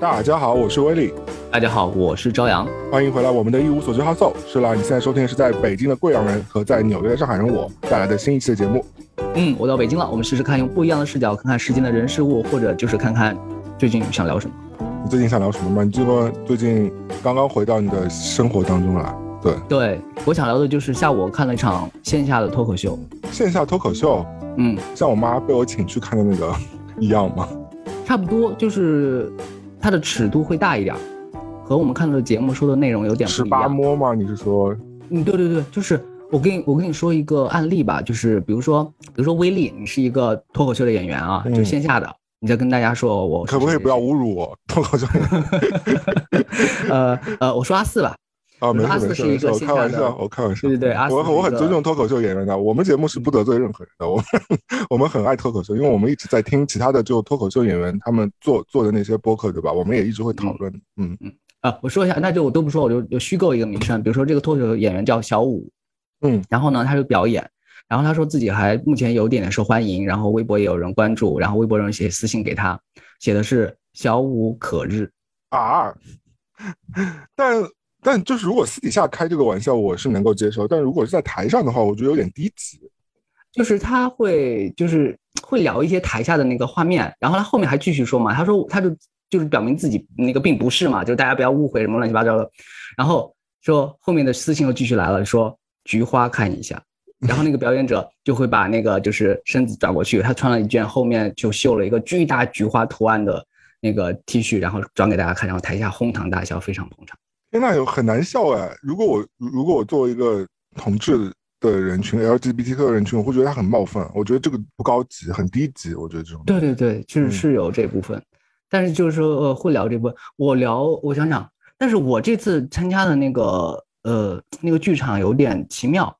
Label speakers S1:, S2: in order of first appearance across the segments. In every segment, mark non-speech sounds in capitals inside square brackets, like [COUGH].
S1: 大家好，我是威利。
S2: 大家好，我是朝阳。
S1: 欢迎回来，我们的一无所知哈搜是啦。你现在收听的是在北京的贵阳人和在纽约的上海人我带来的新一期的节目。
S2: 嗯，我到北京了，我们试试看用不一样的视角看看世间的人事物，或者就是看看最近想聊什么。
S1: 你最近想聊什么吗？你这个最近刚刚回到你的生活当中来。对
S2: 对，我想聊的就是下午看了一场线下的脱口秀。
S1: 线下脱口秀，
S2: 嗯，
S1: 像我妈被我请去看的那个 [LAUGHS] 一样吗？
S2: 差不多，就是它的尺度会大一点，和我们看到的节目说的内容有点不
S1: 十
S2: 一样。
S1: 八摸吗？你是说？
S2: 嗯，对对对，就是我跟你我跟你说一个案例吧，就是比如说比如说威力，你是一一个脱口秀的演员啊，
S1: 嗯
S2: 就线下的，你再跟大家说我
S1: 可不可以不要侮辱我？脱口秀 [LAUGHS]
S2: 呃呃，我说阿四吧，
S1: 啊，没事没事没事，我开玩笑，我开玩笑。
S2: 对对对，
S1: 我
S2: 很
S1: 我很尊重脱口秀演员的，我们节目是不得罪任何人的，我们我们很爱脱口秀，因为我们一直在听其他的就脱口秀演员他们做做的那些播客，对吧？我们也一直会讨论，嗯嗯
S2: 啊，我说一下，那就我都不说，我就就虚构一个名称，比如说这个脱口秀演员叫小五，
S1: 嗯
S2: 然后呢，他就表演，然后他说自己还目前有点点受欢迎，然后微博也有人关注，然后微博有人写私信给他，写的是小五可日，
S1: 啊，但但就是如果私底下开这个玩笑，我是能够接受，但如果是在台上的话，我觉得有点低级。
S2: 就是他会就是会聊一些台下的那个画面，然后他后面还继续说嘛，他说他就就是表明自己那个并不是嘛，就大家不要误会什么乱七八糟的，然后说后面的私信又继续来了，说菊花看一下，然后那个表演者就会把那个就是身子转过去，他穿了一件后面就绣了一个巨大菊花图案的那个 T 恤，然后转给大家看，然后台下哄堂大笑，非常捧场。
S1: 天呐，有很难笑哎！如果我如果我作为一个同志的人群，LGBT 的人群，我会觉得他很冒犯，我觉得这个不高级，很低级，我觉得这种。
S2: 对对对，确
S1: 实
S2: 是有这部分，但是就是说呃会聊这部分，我聊我想想，但是我这次参加的那个呃那个剧场有点奇妙，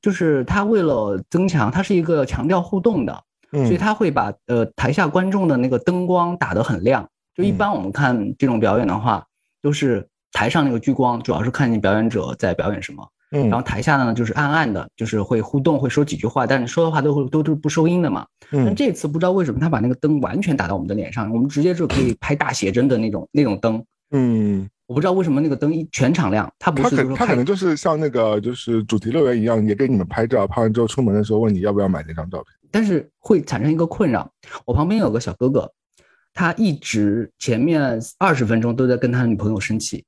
S2: 就是他为了增强，它是一个强调互动的，所以
S1: 嗯
S2: 他会把呃台下观众的那个灯光打得很亮。就一
S1: 嗯。
S2: 般我们看这种表演的话，都是台上那个聚光主要是看见表演者在表演什么，
S1: 嗯
S2: 然后台下呢就是暗暗的，就是会互动，会说几句话，但是说的话都会都是不收音的嘛。但
S1: 嗯
S2: 这次不知道为什么他把那个灯完全打到我们的脸上，我们直接就可以拍大写真的那种 [LAUGHS] 那种灯。
S1: 嗯，
S2: 我不知道为什么那个灯一全场亮，他不
S1: 他可
S2: 是是
S1: 他可能就是像那个就是主题乐园一样，也给你们拍照，拍完之后出门的时候问你要不要买那张照片。
S2: 但是会产生一个困扰。我旁边有个小哥哥，他一直前面二十分钟都在跟他女朋友生气，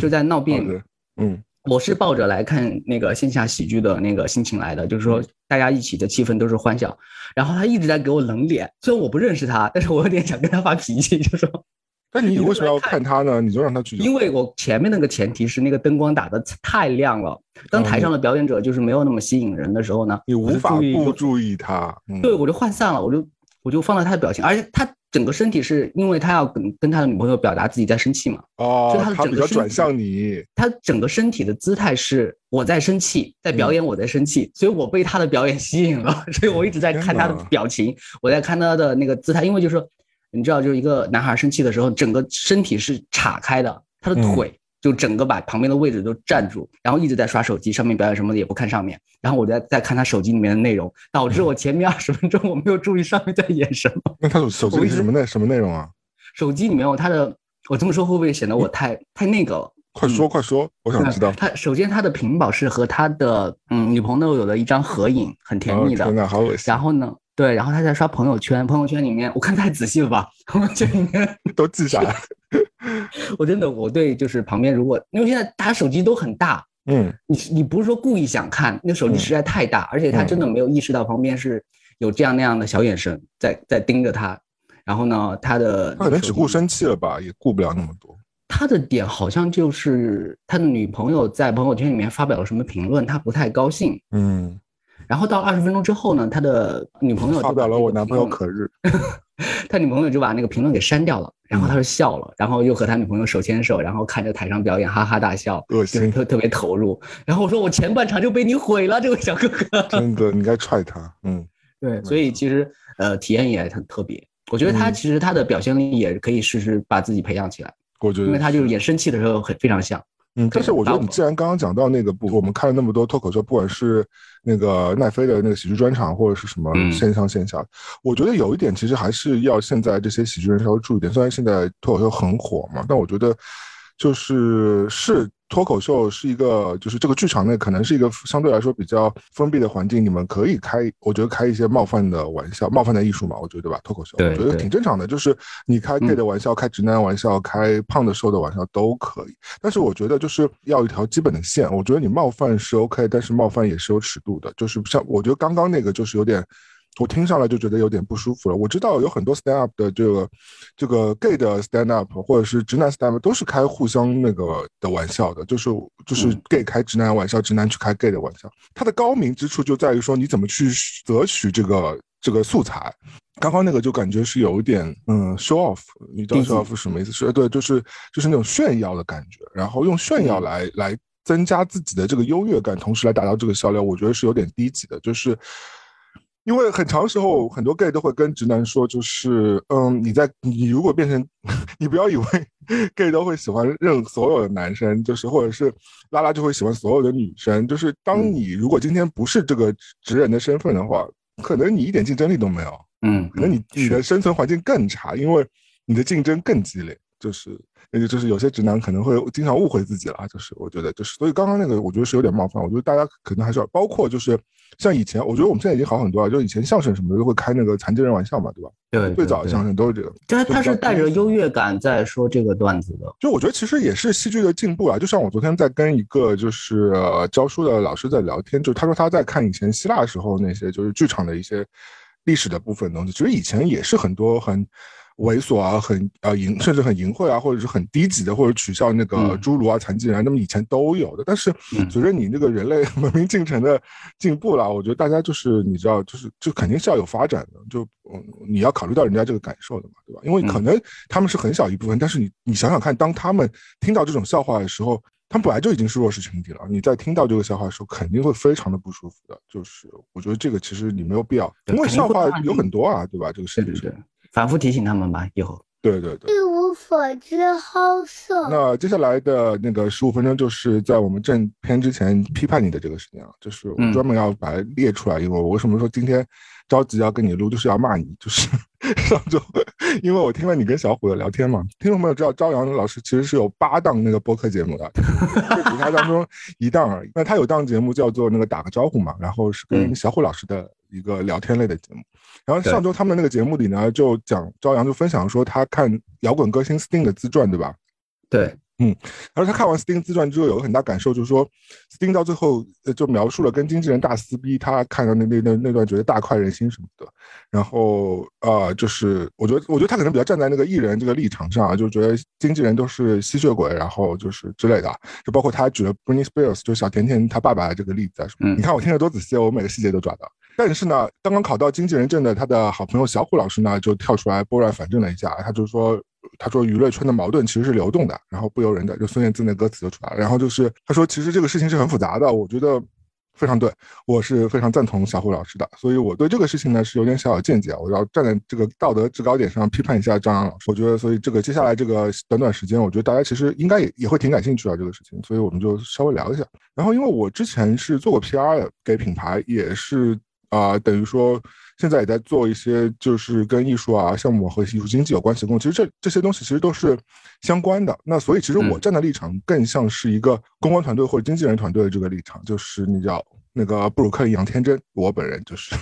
S2: 就在闹别扭。
S1: 嗯
S2: 我是抱着来看那个线下喜剧的那个心情来的，就是说大家一起的气氛都是欢笑。然后他一直在给我冷脸，虽然我不认识他，但是我有点想跟他发脾气，就说。[LAUGHS]
S1: 那你
S2: 你
S1: 为什么要
S2: 看
S1: 看他呢？你就让他去。
S2: 因为我前面那个前提是那个灯光打的太亮了，当台上的表演者就是没有那么吸引人的时候呢，
S1: 你无法不注意他。嗯
S2: 对，我就涣散了，我就我就放大他的表情，而且他整个身体是因为他要跟跟他的女朋友表达自己在生气嘛，
S1: 哦
S2: 就他，的整个
S1: 转向你。
S2: 他整个身体的姿态是我在生气，在表演我在生气，所以我被他的表演吸引了，所以我一直在看他的表情，我在看他的那个姿态，因为就是说你知道，就是一个男孩生气的时候，整个身体是岔开的，他的
S1: 嗯
S2: 腿就整个把旁边的位置都占住，然后一直在刷手机，上面表演什么的也不看上面，然后我在在看他手机里面的内容，导致我前面二十分钟我没有注意上面在演什么。
S1: 那他手手机什么内什么内容啊？
S2: 手机里面有他的，我这么说会不会显得我太太那个了？
S1: 快说快说，我想知道。
S2: 他首先他的屏保是和他的嗯女朋友有了一张合影，很甜蜜的。
S1: 好恶心！
S2: 然后呢，对，然后他在刷朋友圈，朋友圈里面我看太仔细了吧，朋友圈里面
S1: 都记下来。[LAUGHS]
S2: 我真的我对就是旁边如果因为现在大家手机都很大，
S1: 嗯
S2: 你你不是说故意想看，那手机
S1: 嗯
S2: 实在太大，而且他真的没有意识到旁边是有这样那样的小眼神在在盯着他。然后呢，他的
S1: 他可能只顾生气了吧，也顾不了那么多。
S2: 他的点好像就是他的女朋友在朋友圈里面发表了什么评论，他不太高兴。
S1: 嗯，
S2: 然后到二十分钟之后呢，他的女朋友
S1: 发表了我男朋友可日。[LAUGHS]
S2: 他女朋友就把那个评论给删掉了，然后他就笑了，然后又和他女朋友手牵手，然后看着台上表演哈哈大笑，
S1: 恶心，
S2: 就是特特别投入。然后我说我前半场就被你毁了，这位小哥哥。
S1: 真的，你该踹他。嗯
S2: 对，所以其实呃体验也很特别。我觉得他
S1: 嗯
S2: 其实他的表现力也可以试试把自己培养起来，
S1: 我觉得
S2: 因为他就是演生气的时候很非常像。
S1: 嗯，但是我觉得你既然刚刚讲到那个不，我们看了那么多脱口秀，不管是那个奈飞的那个喜剧专场，或者是什么线上线下，我觉得有一点其实还是要现在这些喜剧人稍微注意点。虽然现在脱口秀很火嘛，但我觉得就是是。脱口秀是一个，就是这个剧场内可能是一个相对来说比较封闭的环境，你们可以开，我觉得开一些冒犯的玩笑，冒犯的艺术嘛，我觉得对吧？脱口秀，我觉得挺正常的，就是你开 gay 的玩笑，开直男玩笑，开胖的瘦的玩笑都可以。但是我觉得就是要一条基本的线，我觉得你冒犯是 OK，但是冒犯也是有尺度的，就是像我觉得刚刚那个就是有点。我听上来就觉得有点不舒服了。我知道有很多 stand up 的这个这个 gay 的 stand up，或者是直男 stand up，都是开互相那个的玩笑的，就是就是 gay 开直男玩笑，直男去开 gay 的玩笑。它的高明之处就在于说你怎么去择取这个这个素材。刚刚那个就感觉是有一点嗯 show off，你知道 show off 什么意思？是对，就是就是那种炫耀的感觉，然后用炫耀来来增加自己的这个优越感，同时来达到这个销量，我觉得是有点低级的，就是。因为很长时候，很多 gay 都会跟直男说，就是，嗯，你在你如果变成，[LAUGHS] 你不要以为 gay 都会喜欢任所有的男生，就是或者是拉拉就会喜欢所有的女生，就是当你如果今天不是这个直人的身份的话，可能你一点竞争力都没有，
S2: 嗯，
S1: 可能你你的生存环境更差，因为你的竞争更激烈，就是。那就是有些直男可能会经常误会自己了，就是我觉得就是，所以刚刚那个我觉得是有点冒犯。我觉得大家可能还是要，包括就是像以前，我觉得我们现在已经好很多了。就以前相声什么的都会开那个残疾人玩笑嘛，对吧？
S2: 对，
S1: 最早的相声都是这个。
S2: 就是他是带着优越感在说这个段子的。
S1: 就我觉得其实也是戏剧的进步啊。就像我昨天在跟一个就是教书的老师在聊天，就他说他在看以前希腊时候那些就是剧场的一些历史的部分东西，其实以前也是很多很。猥琐啊，很呃淫，甚至很淫秽啊，或者是很低级的，或者取笑那个侏儒啊、残疾人啊，那么以前都有的。但是随着你这个人类文明进程的进步了，我觉得大家就是你知道，就是就肯定是要有发展的，就嗯你要考虑到人家这个感受的嘛，对吧？因为可能他们是很小一部分，但是你你想想看，当他们听到这种笑话的时候，他们本来就已经是弱势群体了，你在听到这个笑话的时候，肯定会非常的不舒服的。就是我觉得这个其实你没有必要，因为笑话有很多啊，对吧？这个世界上。
S2: 反复提醒他们吧，以后。
S1: 对对对。
S3: 一无所知，好色。
S1: 那接下来的那个十五分钟，就是在我们正片之前批判你的这个时间啊，就是我专门要把它列出来，因为我为什么说今天着急要跟你录，就是要骂你，[LAUGHS] 就是上周，因为我听了你跟小虎的聊天嘛，听众朋友知道朝阳老师其实是有八档那个播客节目的，这底下当中一档而已。那他有档节目叫做那个打个招呼嘛，然后是跟小虎老师的一个聊天类的节目。然后上周他们那个节目里呢，就讲朝阳就分享说他看摇滚歌星 Sting 的自传，对吧？
S2: 对，
S1: 嗯。然后他看完 Sting 自传之后，有个很大感受，就是说 Sting 到最后就描述了跟经纪人大撕逼，他看到那那那那段觉得大快人心什么的。然后呃，就是我觉得我觉得他可能比较站在那个艺人这个立场上啊，就觉得经纪人都是吸血鬼，然后就是之类的。就包括他举了 Britney Spears，就小甜甜她爸爸这个例子啊什么。你看我听得多仔细，我每个细节都抓到。但是呢，刚刚考到经纪人证的他的好朋友小虎老师呢，就跳出来拨乱反正了一下，他就说，他说娱乐圈的矛盾其实是流动的，然后不由人的，就孙燕姿那歌词就出来了。然后就是他说，其实这个事情是很复杂的，我觉得非常对，我是非常赞同小虎老师的，所以我对这个事情呢是有点小小见解，我要站在这个道德制高点上批判一下张扬老师。我觉得，所以这个接下来这个短短时间，我觉得大家其实应该也也会挺感兴趣啊这个事情，所以我们就稍微聊一下。然后因为我之前是做过 PR 的，给品牌也是。啊，等于说现在也在做一些，就是跟艺术啊、项目和艺术经济有关系的工作。其实这这些东西其实都是相关的。那所以其实我站的立场更像是一个公关团队或者经纪人团队的这个立场，就是那叫那个布鲁克林杨天真，我本人就是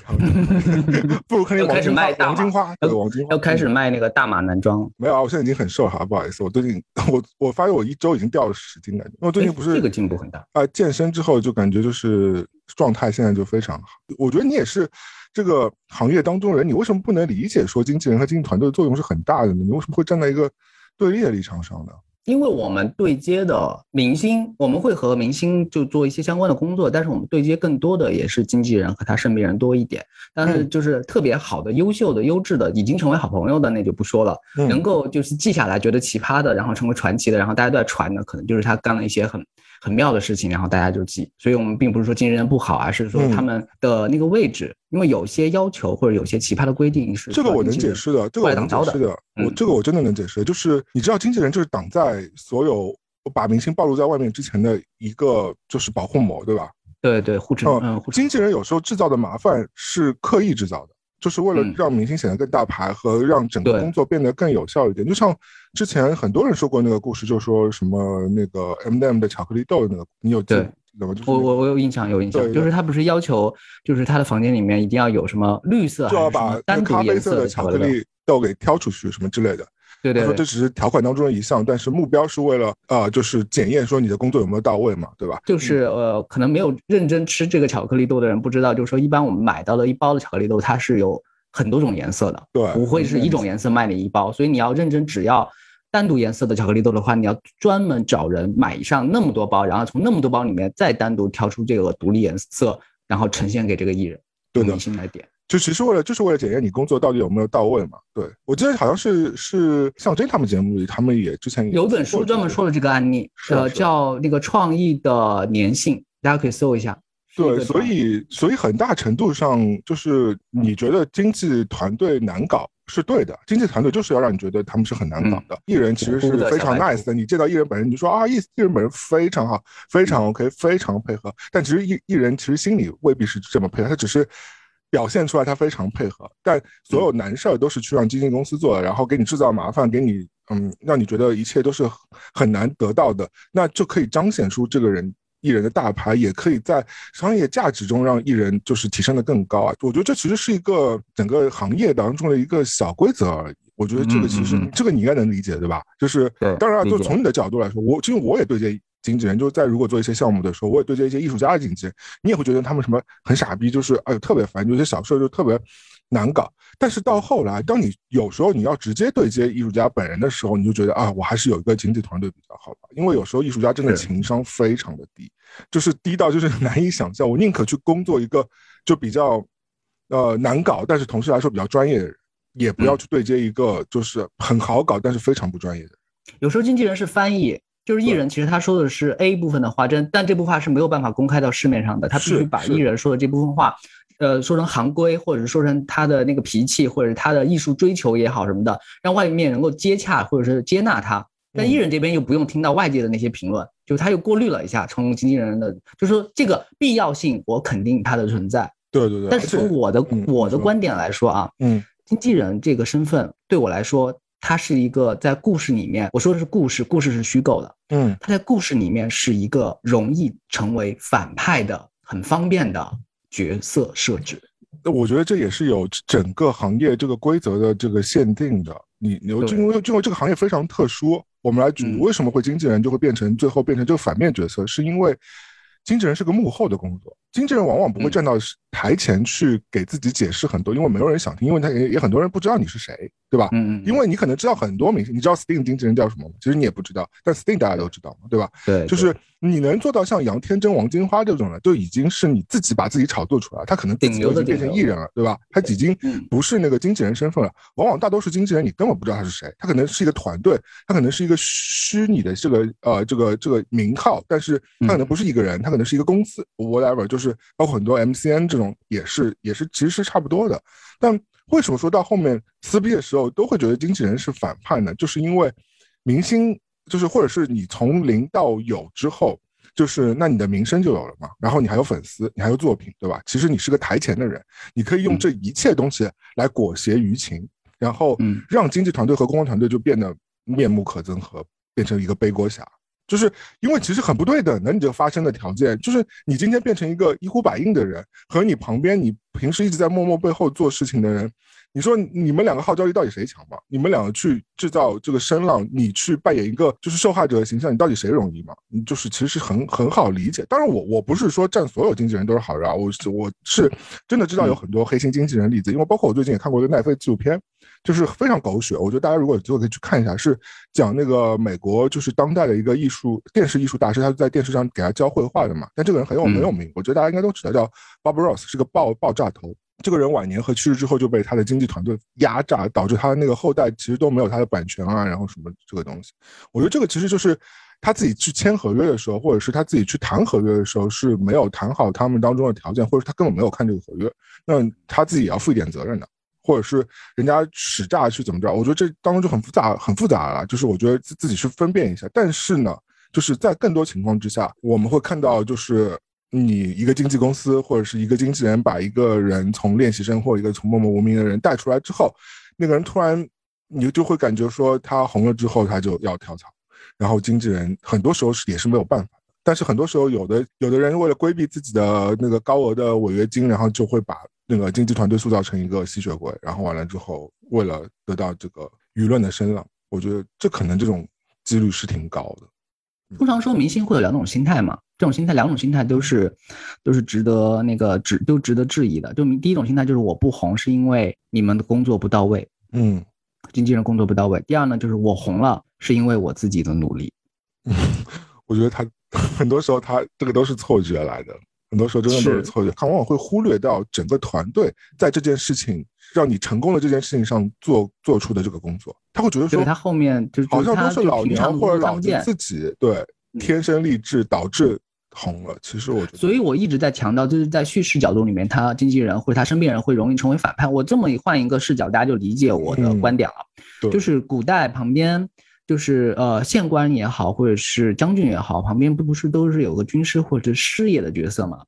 S1: [LAUGHS] 布鲁克林王金花，王金花，王金花
S2: 要开始卖那个大码男装。
S1: 没有啊，我现在已经很瘦了，不好意思，我最近我我发现我一周已经掉了十斤感觉，因为最近不是
S2: 这个进步很大
S1: 啊，健身之后就感觉就是。状态现在就非常好，我觉得你也是这个行业当中人，你为什么不能理解说经纪人和经纪团队的作用是很大的呢？你为什么会站在一个对立的立场上呢？
S2: 因为我们对接的明星，我们会和明星就做一些相关的工作，但是我们对接更多的也是经纪人和他身边人多一点。但是就是特别好的、优秀的、优质的，已经成为好朋友的那就不说了。能够就是记下来觉得奇葩的，然后成为传奇的，然后大家都在传的，可能就是他干了一些很。很妙的事情，然后大家就记，所以我们并不是说经纪人不好，而是说他们的那个位置，因为有些要求或者有些奇葩的规定是
S1: 这个我能解释的，这个我能解释的，我这个我真的能解释，就是你知道经纪人就是挡在所有把明星暴露在外面之前的一个就是保护膜，对吧？
S2: 对对，护城。嗯，
S1: 经纪人有时候制造的麻烦是刻意制造的。就是为了让明星显得更大牌和让整个工作变得更有效一点，就像之前很多人说过那个故事，就说什么那个 M M 的巧克力豆那个，你有记得吗？
S2: 我我我有印象，有印象，就是他不是要求，就是他的房间里面一定要有什么绿色，
S1: 就要把单咖啡色
S2: 的
S1: 巧克力豆给挑出去，什么之类的。
S2: 对对，
S1: 对说这只是条款当中的一项，但是目标是为了呃，就是检验说你的工作有没有到位嘛，对吧？
S2: 就是呃，可能没有认真吃这个巧克力豆的人不知道，就是说一般我们买到的一包的巧克力豆，它是有。很多种颜色的，
S1: 对，
S2: 不会是一种颜色卖你一包，所以你要认真，只要单独颜色的巧克力豆的话，你要专门找人买上那么多包，然后从那么多包里面再单独挑出这个独立颜色，然后呈现给这个艺人，
S1: 对
S2: 明星来点，
S1: 就其实为了就是为了检验你工作到底有没有到位嘛。对我记得好像是是向真他们节目里，他们也之前
S2: 有本书专门说了这个案例，呃，叫那个创意的粘性，大家可以搜一下。
S1: 对，所以所以很大程度上就是你觉得经济团队难搞是对的，经济团队就是要让你觉得他们是很难搞的。艺人其实是非常 nice 的，你见到艺人本人，你就说啊，艺艺人本人非常好，非常 OK，非常配合。但其实艺艺人其实心里未必是这么配合，他只是表现出来他非常配合。但所有难事儿都是去让经纪公司做的，然后给你制造麻烦，给你嗯，让你觉得一切都是很难得到的，那就可以彰显出这个人。艺人的大牌也可以在商业价值中让艺人就是提升的更高啊！我觉得这其实是一个整个行业当中的一个小规则而已。我觉得这个其实这个你应该能理解对吧？就是当然，就从你的角度来说，我其实我也对接经纪人，就是在如果做一些项目的时候，我也对接一些艺术家的经纪人，你也会觉得他们什么很傻逼，就是哎呦特别烦，有些小事就特别难搞。但是到后来，当你有时候你要直接对接艺术家本人的时候，你就觉得啊，我还是有一个经纪团队比较好吧。因为有时候艺术家真的情商非常的低，就是低到就是 [LAUGHS] 难以想象。我宁可去工作一个就比较呃难搞，但是同时来说比较专业的人，也不要去对接一个就是很好搞但是非常不专业的人。
S2: 有时候经纪人是翻译，就是艺人其实他说的是 A 部分的话，真但这部分话是没有办法公开到市面上的，他必须把艺人说的这部分话。呃，说成行规，或者是说成他的那个脾气，或者是他的艺术追求也好什么的，让外面能够接洽或者是接纳他。但艺人这边又不用听到外界的那些评论，就他又过滤了一下，成龙经纪人的，就说这个必要性，我肯定他的存在。
S1: 对对对。
S2: 但是从我的我的观点来说啊，
S1: 嗯，
S2: 经纪人这个身份对我来说，他是一个在故事里面，我说的是故事，故事是虚构的，
S1: 嗯，
S2: 它在故事里面是一个容易成为反派的、很方便的。角色设置，
S1: 那我觉得这也是有整个行业这个规则的这个限定的。你你因为因为这个行业非常特殊，我们来举为什么会经纪人就会变成最后变成这个反面角色，是因为经纪人是个幕后的工作，经纪人往往不会站到台前去给自己解释很多，因为没有人想听，因为他也也很多人不知道你是谁，对吧？
S2: 嗯嗯。
S1: 因为你可能知道很多明星，你知道 Sting 经纪人叫什么吗？其实你也不知道，但 Sting 大家都知道嘛，对吧？
S2: 对，
S1: 就是。你能做到像杨天真、王金花这种的，就已经是你自己把自己炒作出来。他可能自己已经变成艺人了，对吧？他已经不是那个经纪人身份了。往往大多数经纪人，你根本不知道他是谁。他可能是一个团队，他可能是一个虚拟的这个呃这个这个名号，但是他可能不是一个人，他可能是一个公司，whatever。就是包括很多 MCN 这种，也是也是其实是差不多的。但为什么说到后面撕逼的时候都会觉得经纪人是反派呢？就是因为明星。就是或者是你从零到有之后，就是那你的名声就有了嘛，然后你还有粉丝，你还有作品，对吧？其实你是个台前的人，你可以用这一切东西来裹挟舆情，然后让经纪团队和公关团队就变得面目可憎和变成一个背锅侠。就是因为其实很不对等的，你这个发生的条件，就是你今天变成一个一呼百应的人，和你旁边你平时一直在默默背后做事情的人。你说你们两个号召力到底谁强嘛？你们两个去制造这个声浪，你去扮演一个就是受害者的形象，你到底谁容易嘛？你就是其实是很很好理解。当然我我不是说占所有经纪人都是好人啊，我是我是真的知道有很多黑心经纪人例子，因为包括我最近也看过一个奈飞纪录片，就是非常狗血。我觉得大家如果有机会可以去看一下，是讲那个美国就是当代的一个艺术电视艺术大师，他在电视上给他教绘画的嘛。但这个人很有很有名，我觉得大家应该都知道，叫 Bob Ross，是个爆爆炸头。这个人晚年和去世之后就被他的经纪团队压榨，导致他的那个后代其实都没有他的版权啊，然后什么这个东西。我觉得这个其实就是他自己去签合约的时候，或者是他自己去谈合约的时候是没有谈好他们当中的条件，或者他根本没有看这个合约，那他自己也要负一点责任的，或者是人家使诈去怎么着？我觉得这当中就很复杂，很复杂了。就是我觉得自自己去分辨一下。但是呢，就是在更多情况之下，我们会看到，就是你一个经纪公司或者是一个经纪人把一个人从练习生或一个从默默无名的人带出来之后，那个人突然你就会感觉说他红了之后他就要跳槽，然后经纪人很多时候是也是没有办法。但是很多时候，有的有的人为了规避自己的那个高额的违约金，然后就会把那个经济团队塑造成一个吸血鬼，然后完了之后，为了得到这个舆论的声浪，我觉得这可能这种几率是挺高的。
S2: 通常说明星会有两种心态嘛，这种心态两种心态都是都是值得那个值都值得质疑的。就第一种心态就是我不红是因为你们的工作不到位，
S1: 嗯，
S2: 经纪人工作不到位。第二呢，就是我红了是因为我自己的努力。[LAUGHS]
S1: 我觉得他。[LAUGHS] 很多时候，他这个都是错觉来的。很多时候，真的都是错觉。他往往会忽略掉整个团队在这件事情让你成功的这件事情上做做出的这个工作。他会觉得说，
S2: 他后面就
S1: 好像都是老娘或者老子自己对天生丽质导致红了。其实我觉得，
S2: 所以我一直在强调，就是在叙事角度里面，他经纪人或者他身边人会容易成为反派。我这么一换一个视角，大家就理解我的观点了。就是古代旁边。就是呃，县官也好，或者是将军也好，旁边不不是都是有个军师或者师爷的角色吗？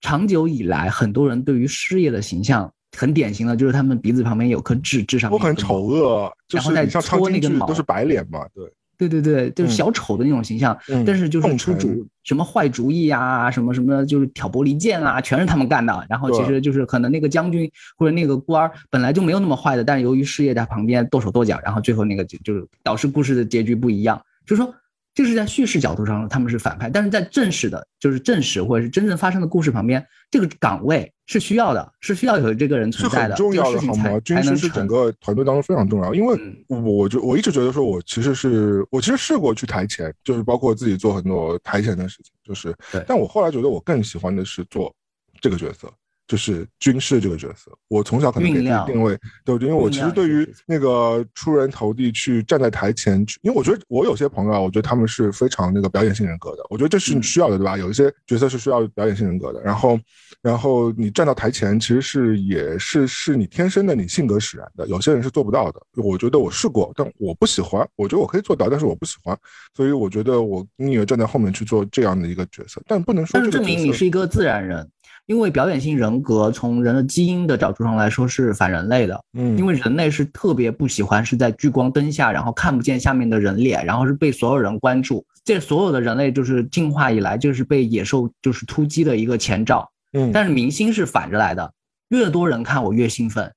S2: 长久以来，很多人对于师爷的形象很典型的，就是他们鼻子旁边有颗痣，痣上
S1: 都很丑恶，
S2: 然后再
S1: 搓
S2: 那个毛，
S1: 都是白脸嘛，对。
S2: 对对对，就是小丑的那种形象，但是就是出主什么坏主意啊，什么什么就是挑拨离间啊，全是他们干的。然后其实就是可能那个将军或者那个官儿本来就没有那么坏的，但是由于事业在旁边剁手剁脚，然后最后那个就就是导致故事的结局不一样，就是说。这是在叙事角度上，他们是反派，但是在正史的，就是正史或者是真正发生的故事旁边，这个岗位是需要的，是需要有这个人存在的，
S1: 重要的好吗？军师是整个团队当中非常重要，因为我就我一直觉得说，我其实是我其实试过去台前，就是包括自己做很多台前的事情，就是，但我后来觉得我更喜欢的是做这个角色。就是军事这个角色，我从小可能给自己定位，对，因为我其实对于那个出人头地去站在台前去，因为我觉得我有些朋友啊，我觉得他们是非常那个表演性人格的，我觉得这是你需要的，对吧？有一些角色是需要表演性人格的，然后，然后你站到台前，其实是也是是你天生的，你性格使然的。有些人是做不到的，我觉得我试过，但我不喜欢，我觉得我可以做到，但是我不喜欢，所以我觉得我宁愿站在后面去做这样的一个角色，但不能说，
S2: 但是证明你是一个自然人。因为表演性人格从人的基因的角度上来说是反人类的，嗯，因为人类是特别不喜欢是在聚光灯下，然后看不见下面的人脸，然后是被所有人关注。这所有的人类就是进化以来就是被野兽就是突击的一个前兆，嗯，但是明星是反着来的，越多人看我越兴奋，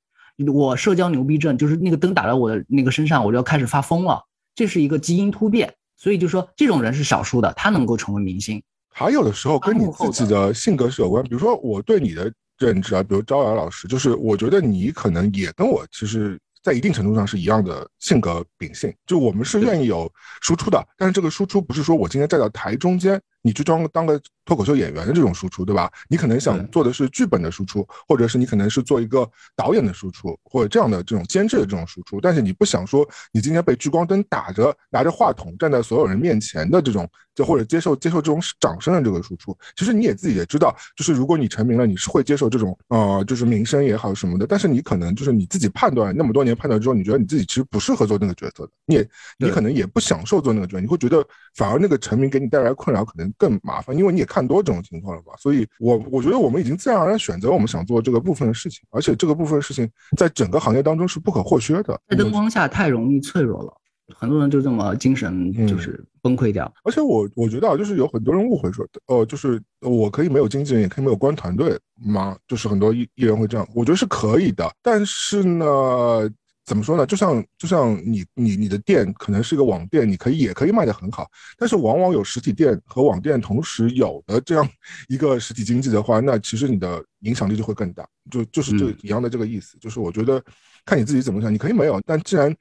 S2: 我社交牛逼症就是那个灯打到我的那个身上，我就要开始发疯了，这是一个基因突变，所以就说这种人是少数的，他能够成为明星。
S1: 还有的时候跟你自己的性格是有关，比如说我对你的认知啊，比如招摇老师，就是我觉得你可能也跟我其实，在一定程度上是一样的性格秉性，就我们是愿意有输出的，但是这个输出不是说我今天站到台中间。你去装当个脱口秀演员的这种输出，对吧？你可能想做的是剧本的输出，或者是你可能是做一个导演的输出，或者这样的这种监制的这种输出。但是你不想说，你今天被聚光灯打着，拿着话筒站在所有人面前的这种，就或者接受接受这种掌声的这个输出。其实你也自己也知道，就是如果你成名了，你是会接受这种呃，就是名声也好什么的。但是你可能就是你自己判断那么多年判断之后，你觉得你自己其实不适合做那个角色的，你也你可能也不享受做那个角色，你会觉得反而那个成名给你带来困扰可能。更麻烦，因为你也看多这种情况了吧？所以，我我觉得我们已经自然而然选择我们想做这个部分的事情，而且这个部分的事情在整个行业当中是不可或缺的。
S2: 在灯光下太容易脆弱了，很多人就这么精神就是崩溃掉。
S1: 而且我我觉得啊，就是有很多人误会说，呃，就是我可以没有经纪人，也可以没有官团队吗？就是很多艺艺人会这样，我觉得是可以的，但是呢。怎么说呢？就像就像你你你的店可能是一个网店，你可以也可以卖得很好，但是往往有实体店和网店同时有的这样 [LAUGHS] 一个实体经济的话，那其实你的影响力就会更大。就就是这一样的这个意思，就是我觉得看你自己怎么想，你可以没有，但既然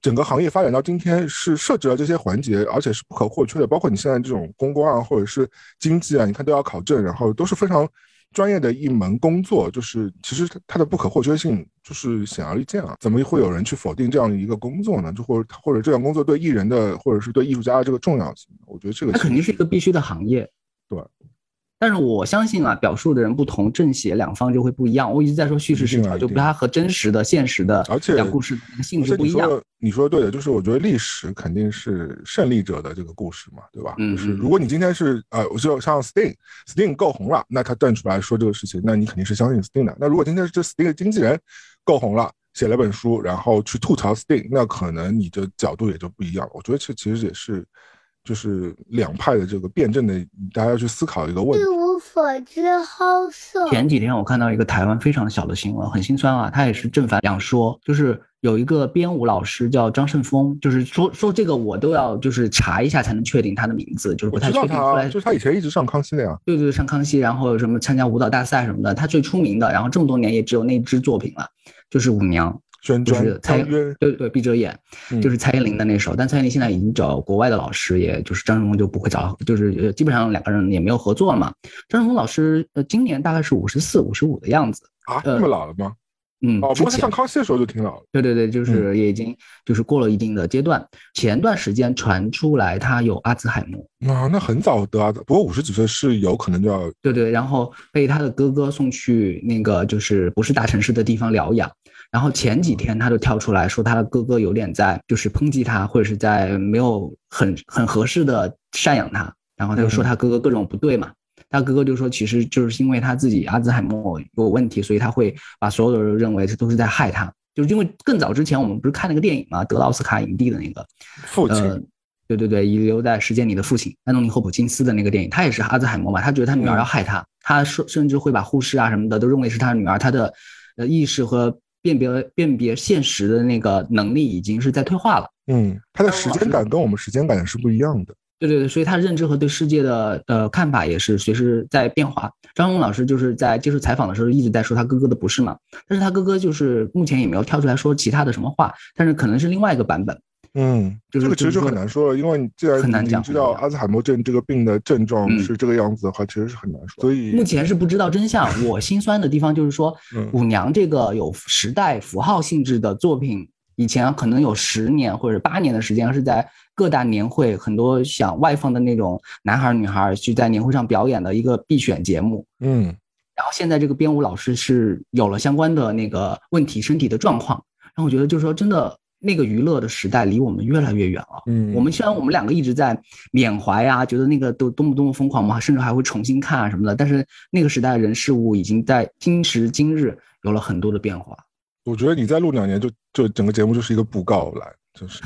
S1: 整个行业发展到今天是设置了这些环节，而且是不可或缺的，包括你现在这种公关啊，或者是经济啊，你看都要考证，然后都是非常。专业的一门工作，就是其实它的不可或缺性就是显而易见啊！怎么会有人去否定这样的一个工作呢？就或者或者这样工作对艺人的或者是对艺术家的这个重要性？我觉得这个
S2: 它肯定是一个必须的行业。
S1: 对，
S2: 但是我相信啊，表述的人不同，正邪两方就会不一样。我一直在说叙事视角，就它和真实的、现实的讲故事性质不一样。
S1: 你说对的，就是我觉得历史肯定是胜利者的这个故事嘛，对吧？
S2: 嗯，
S1: 就是如果你今天是呃，我就像 Sting，Sting 够红了，那他站出来说这个事情，那你肯定是相信 Sting 的。那如果今天是这 Sting 的经纪人够红了，写了本书，然后去吐槽 Sting，那可能你的角度也就不一样了。我觉得这其实也是。就是两派的这个辩证的，大家要去思考一个问题。
S3: 一无所知，好色。
S2: 前几天我看到一个台湾非常小的新闻，很心酸啊，他也是正反两说。就是有一个编舞老师叫张胜峰，就是说说这个我都要就是查一下才能确定他的名字，就是不太确定。
S1: 后来就是他以前一直上康熙的呀。
S2: 对对，上康熙，然后什么参加舞蹈大赛什么的，他最出名的，然后这么多年也只有那支作品了，就是舞娘。就是蔡对对闭着眼，就是蔡依林的那首。但蔡依林现在已经找国外的老师，也就是张胜峰就不会找，就是基本上两个人也没有合作了嘛。张胜峰老师呃，今年大概是五十四、五十五的样子
S1: 啊，这么老了吗？
S2: 嗯，
S1: 哦，不过他上康熙的时候就挺老了。
S2: 对对对，就是也已经就是过了一定的阶段。前段时间传出来他有阿兹海默
S1: 啊，那很早得阿兹，不过五十几岁是有可能就要
S2: 对对，然后被他的哥哥送去那个就是不是大城市的地方疗养。然后前几天他就跳出来说他的哥哥有点在就是抨击他，或者是在没有很很合适的赡养他。然后他就说他哥哥各种不对嘛。他哥哥就说其实就是因为他自己阿兹海默有问题，所以他会把所有的人认为这都是在害他。就是因为更早之前我们不是看那个电影嘛，得了奥斯卡影帝的那个
S1: 父亲，
S2: 对对对，遗留在时间里的父亲安东尼·霍普金斯的那个电影，他也是阿兹海默嘛，他觉得他女儿要害他，他甚甚至会把护士啊什么的都认为是他女儿，他的呃意识和。辨别辨别现实的那个能力已经是在退化了。
S1: 嗯，他的时间感跟我们时间感是不一样的。
S2: 对对对，所以他认知和对世界的呃看法也是随时在变化。张勇老师就是在接受采访的时候一直在说他哥哥的不是嘛，但是他哥哥就是目前也没有跳出来说其他的什么话，但是可能是另外一个版本。
S1: 嗯，这个其实就很难说了，因为你既然你知道阿兹海默症这个病的症状是这个样子的话，其实是很难说。所以
S2: 目前是不知道真相。我心酸的地方就是说，舞娘这个有时代符号性质的作品，以前可能有十年或者八年的时间是在各大年会，很多想外放的那种男孩女孩去在年会上表演的一个必选节目。
S1: 嗯，
S2: 然后现在这个编舞老师是有了相关的那个问题，身体的状况，然后我觉得就是说真的。那个娱乐的时代离我们越来越远了。
S1: 嗯，
S2: 我们虽然我们两个一直在缅怀啊，觉得那个都多么多么疯狂嘛，甚至还会重新看啊什么的。但是那个时代人事物已经在今时今日有了很多的变化。
S1: 我觉得你再录两年，就就整个节目就是一个布告来。就是，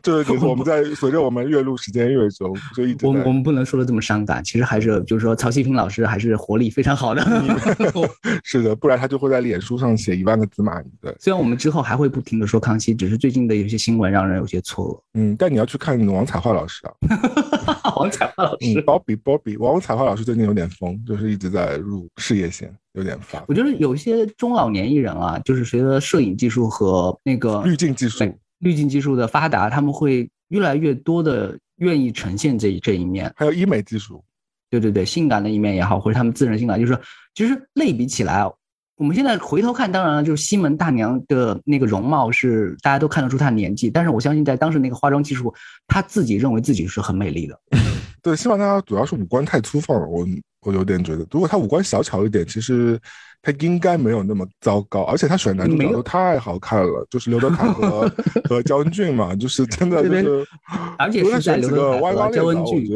S1: [LAUGHS] 就是我们在随着我们越录时间越久，就一直。
S2: 我我们不能说的这么伤感，其实还是就是说，曹希平老师还是活力非常好的。[LAUGHS] [LAUGHS]
S1: 是的，不然他就会在脸书上写一万个字骂你。对，
S2: 虽然我们之后还会不停的说康熙，只是最近的有些新闻让人有些错愕。
S1: 嗯，但你要去看王彩桦老师啊。[LAUGHS]
S2: 王彩桦老师
S1: ，Bobby Bobby，王彩桦老师最近有点疯，就是一直在入事业线。有点发，
S2: 我觉得有些中老年艺人啊，就是随着摄影技术和那个
S1: 滤镜技术、
S2: 滤镜技术的发达，他们会越来越多的愿意呈现这这一面。
S1: 还有医美技术，
S2: 对对对，性感的一面也好，或者他们自然性感，就是其实类比起来，我们现在回头看，当然了，就是西门大娘的那个容貌是大家都看得出她的年纪，但是我相信在当时那个化妆技术，她自己认为自己是很美丽的。[LAUGHS]
S1: 对，希望大家主要是五官太粗放了，我。我有点觉得，如果他五官小巧一点，其实他应该没有那么糟糕。而且他选男主角都太好看了，就是刘德凯和 [LAUGHS] 和焦恩俊嘛，就是真的就是，
S2: 而且是在刘德凯和焦恩俊，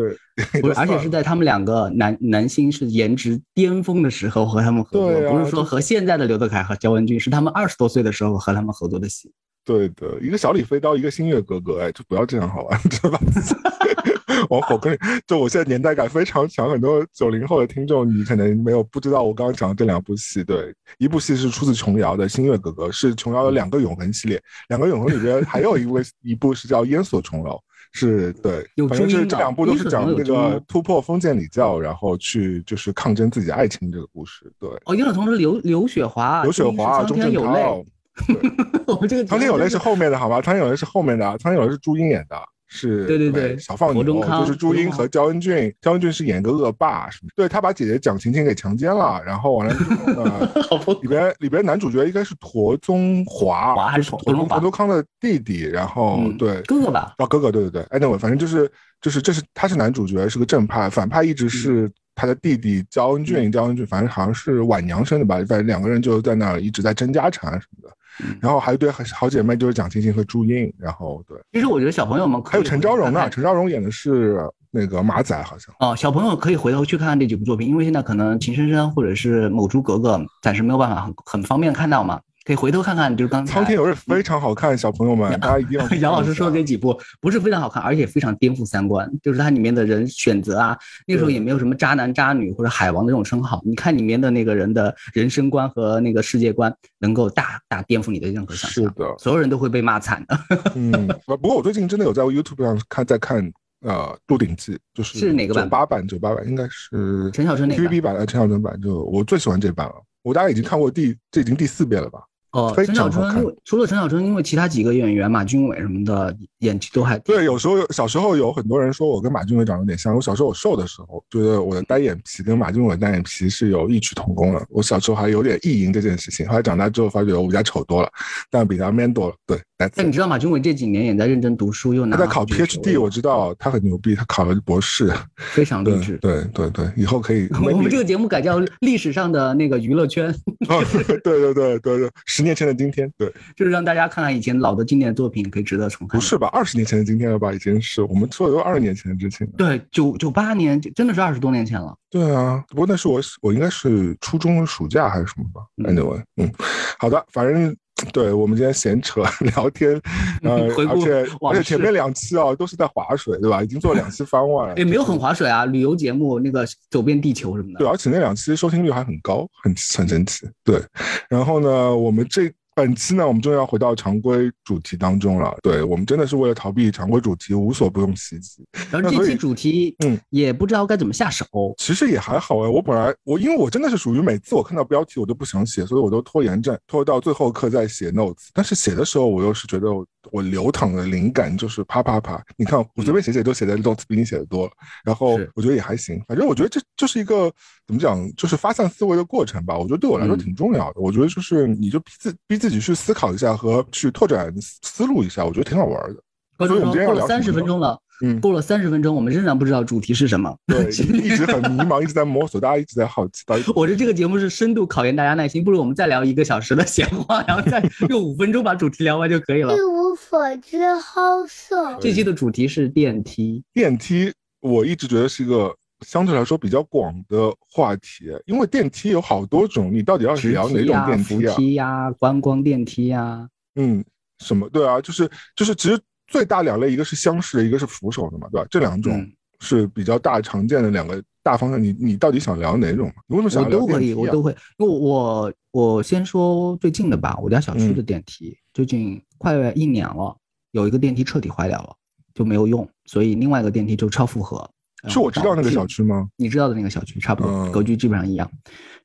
S2: 不是，[LAUGHS] 而且是在他们两个男男星是颜值巅峰的时候和他们合作，不是说和现在的刘德凯和焦恩俊是他们二十多岁的时候和他们合作的戏。
S1: 对的，一个小李飞刀，一个星月哥哥，哎，就不要这样好吧，[LAUGHS] 知道吧？[LAUGHS] 我我跟就我现在年代感非常强，很多九零后的听众，你可能没有不知道我刚刚讲的这两部戏。对，一部戏是出自琼瑶的《星月哥哥》，是琼瑶的两个永恒系列，两个永恒里边还有一位一部是叫《烟锁重楼》，是对，反正是这两部都是讲那个突破封建礼教，然后去就是抗争自己爱情这个故事。对，
S2: 哦，烟锁重楼刘刘雪华，
S1: 刘雪华，
S2: 中天有泪。[LAUGHS] 我们这个
S1: 苍天有泪是后面的好吧？苍天有泪是后面的，苍天有泪是朱茵演的。是
S2: 对对对
S1: 小放牛，就是朱茵和焦恩俊，焦恩俊是演个恶霸，是对他把姐姐蒋勤勤给强奸了，然后完了之后呢，[LAUGHS] 里边里边男主角应该是陀宗华，
S2: 华还是
S1: 陀宗陀宗康的弟弟，然后对
S2: 哥哥吧，
S1: 哦哥哥，对对对，哎那我反正就是就是这是他是男主角，是个正派，反派一直是。他的弟弟焦恩俊，焦恩俊，反正好像是晚娘生的吧，反正两个人就在那儿一直在争家产什么的。然后还有对好姐妹，就是蒋勤勤和朱茵。然后对，
S2: 其实我觉得小朋友们
S1: 还有陈昭荣呢，陈昭荣演的是那个马仔，好像。
S2: 哦，小朋友可以回头去看看这几部作品，因为现在可能秦深深或者是某猪格格暂时没有办法很很方便看到嘛。可以回头看看，就是刚才
S1: 苍天有日非常好看，小朋友们大家一定要。[LAUGHS]
S2: 杨老师说的这几部不是非常好看，而且非常颠覆三观，就是它里面的人选择啊，那时候也没有什么渣男渣女或者海王的这种称号，你看里面的那个人的人生观和那个世界观，能够大大颠覆你的任何想
S1: 象。是的，
S2: 所有人都会被骂惨的。[LAUGHS]
S1: 嗯，不过我最近真的有在 YouTube 上看，在看呃《鹿鼎记》，就是
S2: 是哪个版？
S1: 九八版，九八版应该是
S2: 陈小春那
S1: TVB 版的陈小春版，就我最喜欢这版了。我大概已经看过第这已经第四遍了吧。
S2: 哦，陈小春，除了陈小春，因为其他几个演员，马俊伟什么的演技都还
S1: 对。有时候小时候有很多人说我跟马俊伟长得有点像。我小时候我瘦的时候，觉得我的单眼皮跟马俊伟单眼皮是有异曲同工的。我小时候还有点意淫这件事情，后来长大之后发觉我比他丑多了，但比他 man 多了。对。
S2: 但你知道马俊伟这几年也在认真读书，又拿
S1: 他在考 PhD，我知道他很牛逼，他考了博士，
S2: 非常励志。
S1: 对对对，以后可以。[LAUGHS]
S2: 我们这个节目改叫历史上的那个娱乐圈。[LAUGHS]
S1: 对对对对对，十年前的今天，对，
S2: 就是让大家看看以前老的经典作品，可以值得重看。
S1: 不是吧？二十年前的今天了吧？已经是我们说的都二十年前的事情。
S2: 对，九九八年真的是二十多年前了。
S1: 对啊，不过那是我我应该是初中暑假还是什么吧？Anyway，嗯，好的，反正。对我们今天闲扯 [LAUGHS] 聊天，[LAUGHS] 呃，而且而且前面两期啊都是在划水，对吧？已经做了两期番外了，[LAUGHS]
S2: 也没有很划水啊，旅游节目那个走遍地球什么的。
S1: 对，而且那两期收听率还很高，很很神奇。对，然后呢，我们这。本期呢，我们终于要回到常规主题当中了。对我们真的是为了逃避常规主题，无所不用其极。
S2: 然后这期主题，嗯，也不知道该怎么下手。
S1: 其实也还好哎，我本来我因为我真的是属于每次我看到标题我都不想写，所以我都拖延症，拖到最后刻再写 notes。但是写的时候我又是觉得我流淌的灵感就是啪啪啪。你看我随便写写都写的 notes 比你写的多了。然后我觉得也还行，反正我觉得这就是一个怎么讲，就是发散思维的过程吧。我觉得对我来说挺重要的。我觉得就是你就逼自逼自。己去思考一下和去拓展思路一下，我觉得挺好玩的。
S2: 所以我们今天过了三十分钟了，嗯，过了三十分钟，我们仍然不知道主题是什么，[LAUGHS]
S1: 对，一直很迷茫，一直在摸索，大家一直在好奇。
S2: 我觉得这个节目是深度考验大家耐心，不如我们再聊一个小时的闲话，然后再用五分钟把主题聊完就可以了。[LAUGHS]
S3: 一无所知，好色。
S2: 这期的主题是电梯。
S1: 电梯，我一直觉得是一个。相对来说比较广的话题，因为电梯有好多种，你到底要聊哪种电
S2: 梯啊？扶梯呀，观光电梯呀。
S1: 嗯，什么？对啊，就是就是，其实最大两类，一个是厢式的，一个是扶手的嘛，对吧？这两种是比较大常见的两个大方向。你你到底想聊哪种？你为什么想
S2: 聊？我都可以，我都会。因为我我先说最近的吧，我家小区的电梯最近快一年了，有一个电梯彻底坏掉了，就没有用，所以另外一个电梯就超负荷。
S1: 是我知道那个小区吗？
S2: 你知道的那个小区差不多，格局基本上一样。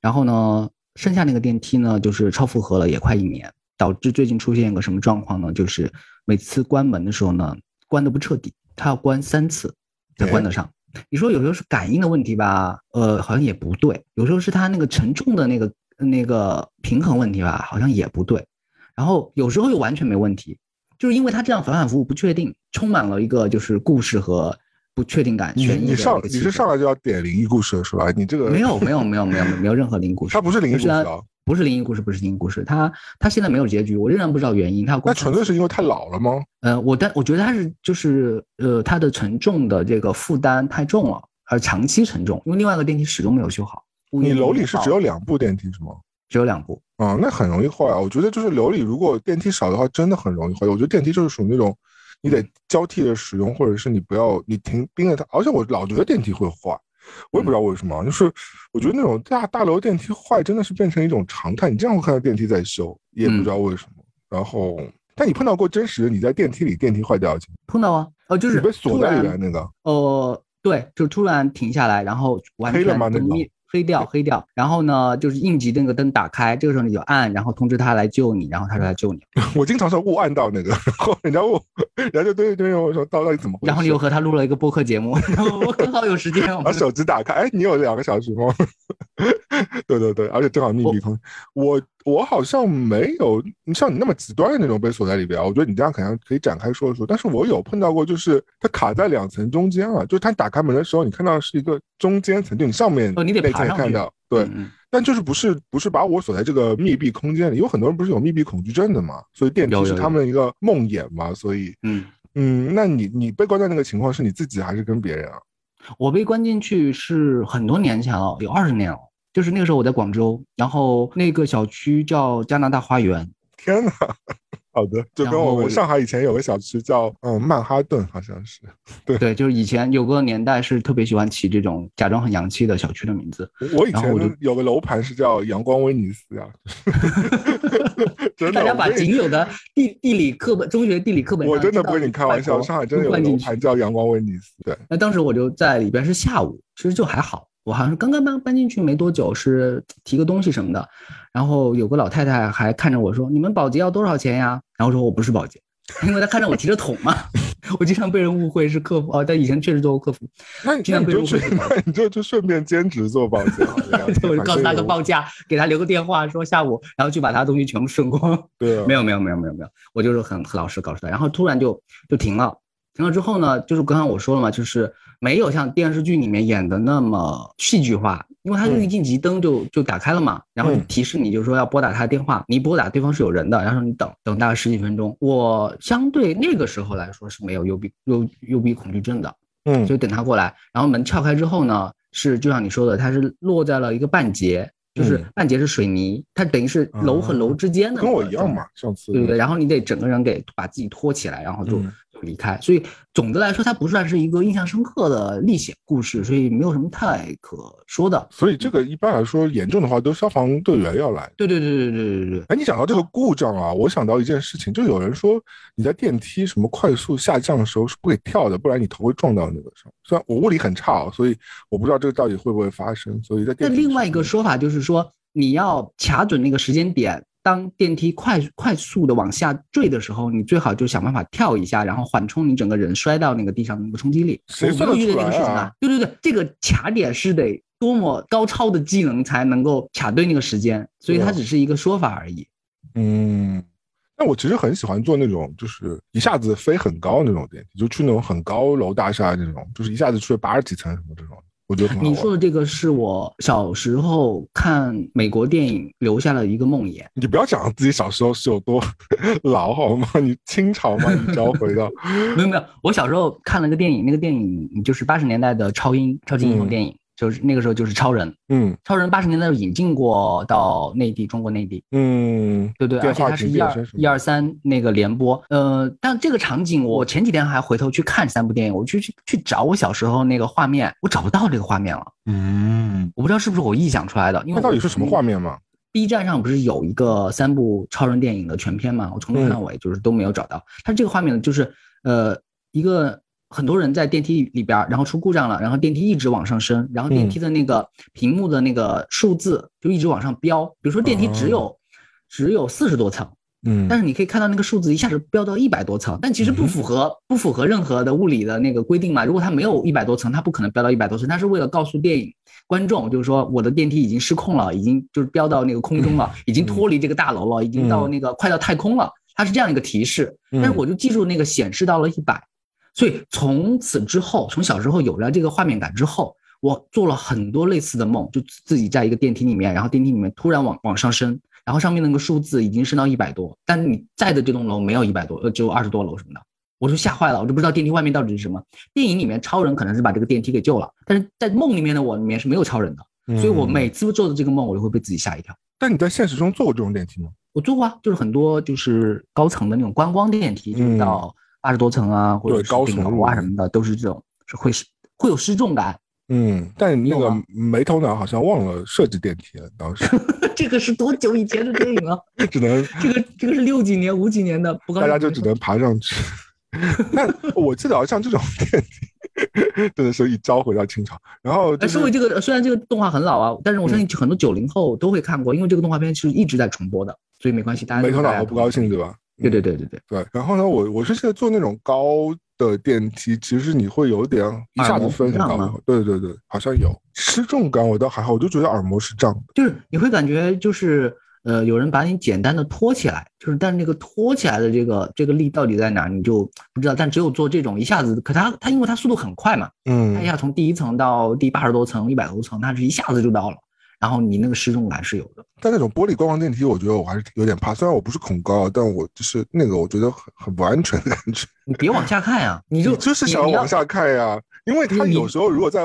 S2: 然后呢，剩下那个电梯呢，就是超负荷了，也快一年，导致最近出现一个什么状况呢？就是每次关门的时候呢，关的不彻底，它要关三次才关得上。你说有时候是感应的问题吧？呃，好像也不对。有时候是他那个沉重的那个那个平衡问题吧？好像也不对。然后有时候又完全没问题，就是因为他这样反反复复不确定，充满了一个就是故事和。不确定感，悬疑。
S1: 你上你是上来就要点灵异故事是吧？你这个
S2: 没有没有没有没有没有任何灵异故事。
S1: 它不是灵异故事啊，
S2: 不是灵异故事，不是灵异故事。它它现在没有结局，我仍然不知道原因。它
S1: 那纯粹是因为太老了吗？
S2: 呃，我但我觉得它是就是呃它的沉重的这个负担太重了，而长期沉重。因为另外一个电梯始终没有修好。
S1: 你楼里是只有两部电梯是吗？
S2: 只有两部
S1: 啊，那很容易坏啊。我觉得就是楼里如果电梯少的话，真的很容易坏。我觉得电梯就是属于那种。你得交替的使用，或者是你不要你停盯着它。而且我老觉得电梯会坏，我也不知道为什么。就是我觉得那种大大楼电梯坏真的是变成一种常态。你经常会看到电梯在修，也不知道为什么。然后，但你碰到过真实的你在电梯里电梯坏掉的情况？
S2: 碰到啊，呃，就是
S1: 被锁在里面那个。
S2: 呃，对，就突然停下来，然后完全
S1: 黑了吗？那个
S2: 黑掉黑掉，然后呢就是应急那个灯打开，这个时候你就按，然后通知他来救你，然后他说来救你。[LAUGHS]
S1: 我经常是误按到那个，然后人家问，人家就对对对我说到到底怎么回事？
S2: 然后你又和他录了一个播客节目，然后我刚好有时间，
S1: 把手机打开，哎，你有两个小时吗？[LAUGHS] 对对对，而且正好密闭空，我我好像没有你像你那么极端的那种被锁在里边，我觉得你这样可能可以展开说一说。但是我有碰到过，就是它卡在两层中间了，就是它打开门的时候，你看到是一个中间层，就你上面
S2: 哦，你得爬上
S1: 看到，对，但就是不是不是把我锁在这个密闭空间里，有很多人不是有密闭恐惧症的嘛，所以电梯是他们的一个梦魇嘛，所以
S2: 嗯
S1: 嗯，那你你被关在那个情况是你自己还是跟别人啊？
S2: 我被关进去是很多年前了，有二十年了。就是那个时候我在广州，然后那个小区叫加拿大花园。
S1: 天哪！好的，就跟我们上海以前有个小区叫嗯曼哈顿，好像是。[LAUGHS] 对
S2: 对，就是以前有个年代是特别喜欢起这种假装很洋气的小区的名字。
S1: 我以前有个楼盘是叫阳光威尼斯啊。[LAUGHS]
S2: 大家把仅有的地地理课本、中学地理课本，
S1: 我真的不跟你开玩笑，上海真的有楼盘叫阳光威尼斯。对，
S2: 那当时我就在里边是下午，其实就还好。我好像是刚刚搬搬进去没多久，是提个东西什么的，然后有个老太太还看着我说：“你们保洁要多少钱呀？”然后说：“我不是保洁，[LAUGHS] 因为她看着我提着桶嘛。[LAUGHS] ”我经常被人误会是客服哦，但以前确实做过客服。
S1: 那 [LAUGHS] 你就去，那你就就顺便兼职做保洁。
S2: 我就告诉他个报价，给他留个电话，说下午，然后就把他东西全部顺光。
S1: 对，
S2: 没有没有没有没有没有，我就是很很老实告诉他，然后突然就就停了。停了之后呢，就是刚刚我说了嘛，就是没有像电视剧里面演的那么戏剧化，因为它这个应急灯就就打开了嘛，然后提示你就是说要拨打他的电话，你拨打对方是有人的，然后你等等大概十几分钟。我相对那个时候来说是没有幽闭幽幽闭恐惧症的，
S1: 嗯，
S2: 就等他过来，然后门撬开之后呢，是就像你说的，它是落在了一个半截。就是半截是水泥，它等于是楼和楼之间的，
S1: 跟我一样嘛，上次
S2: 对不对？然后你得整个人给把自己托起来，然后就就离开。所以总的来说，它不算是一个印象深刻的历险故事，所以没有什么太可说的。
S1: 所以这个一般来说严重的话，都消防队员要来。
S2: 对对对对对对对。
S1: 哎，你讲到这个故障啊，我想到一件事情，就有人说你在电梯什么快速下降的时候是不给跳的，不然你头会撞到那个上。虽然我物理很差啊，所以我不知道这个到底会不会发生。所以在那
S2: 另外一个说法就是说，你要卡准那个时间点，当电梯快快速的往下坠的时候，你最好就想办法跳一下，然后缓冲你整个人摔到那个地上的那个冲击力。
S1: 谁算得出来
S2: 啊？对对对，这个卡点是得多么高超的技能才能够卡对那个时间，所以它只是一个说法而已。
S1: 嗯。但我其实很喜欢坐那种，就是一下子飞很高那种电梯，就去那种很高楼大厦那种，就是一下子去了八十几层什么这种，我觉得
S2: 你说的这个是我小时候看美国电影留下了一个梦魇。
S1: 你不要讲自己小时候是有多 [LAUGHS] 老好吗？你清朝吗？你只要回到
S2: 没有没有，我小时候看了个电影，那个电影就是八十年代的超英超级英雄电影。就是那个时候就是超人，
S1: 嗯，
S2: 超人八十年代引进过到内地，中国内地，
S1: 嗯，
S2: 对对，而且它是一二一二三那个联播，呃，但这个场景我前几天还回头去看三部电影，我去去去找我小时候那个画面，我找不到这个画面了，
S1: 嗯，
S2: 我不知道是不是我臆想出来的，因为
S1: 到底是什么画面嘛
S2: ？B 站上不是有一个三部超人电影的全片嘛？我从头看到尾就是都没有找到，它这个画面就是呃一个。很多人在电梯里边，然后出故障了，然后电梯一直往上升，然后电梯的那个屏幕的那个数字就一直往上飙。比如说电梯只有只有四十多层，
S1: 嗯，
S2: 但是你可以看到那个数字一下子飙到一百多层，但其实不符合不符合任何的物理的那个规定嘛。如果它没有一百多层，它不可能飙到一百多层。它是为了告诉电影观众，就是说我的电梯已经失控了，已经就是飙到那个空中了，已经脱离这个大楼了，已经到那个快到太空了。它是这样一个提示，但是我就记住那个显示到了一百。所以从此之后，从小时候有了这个画面感之后，我做了很多类似的梦，就自己在一个电梯里面，然后电梯里面突然往往上升，然后上面那个数字已经升到一百多，但你在的这栋楼没有一百多，呃，只有二十多楼什么的，我就吓坏了，我就不知道电梯外面到底是什么。电影里面超人可能是把这个电梯给救了，但是在梦里面的我里面是没有超人的，所以我每次做的这个梦，我就会被自己吓一跳。
S1: 但你在现实中坐过这种电梯吗？
S2: 我坐过啊，就是很多就是高层的那种观光电梯，就是到。八十多层啊，或者高顶楼啊什么的，都是这种，是会是会有失重感。
S1: 嗯，但那个没头脑好像忘了设计电梯了，当时。[LAUGHS]
S2: 这个是多久以前的电影了？[LAUGHS]
S1: 只能 [LAUGHS]
S2: 这个这个是六几年、五几年的，不高
S1: 大家就只能爬上去。但我记得好像这种电梯，真的是一招回到清朝。然后，
S2: 说回这个，虽然这个动画很老啊，但是我相信很多九零后都会看过，因为这个动画片是一直在重播的，所以没关系，大家
S1: 没头脑不高兴，对吧？
S2: 对对对对对
S1: 对。然后呢，我我是现在坐那种高的电梯，其实你会有点一下子分很高。对对对，好像有失重感，我倒还好，我就觉得耳膜是胀的，
S2: 就是你会感觉就是。呃，有人把你简单的托起来，就是，但是那个托起来的这个这个力到底在哪，你就不知道。但只有做这种一下子，可它它因为它速度很快嘛，嗯，它一下从第一层到第八十多层、一百多层，它是一下子就到了。然后你那个失重感是有的。
S1: 但那种玻璃观光电梯，我觉得我还是有点怕。虽然我不是恐高，但我就是那个，我觉得很很不安全的感觉。
S2: 你别往下看呀，[LAUGHS] 你就
S1: 就是想往下看呀，因为它有时候如果在。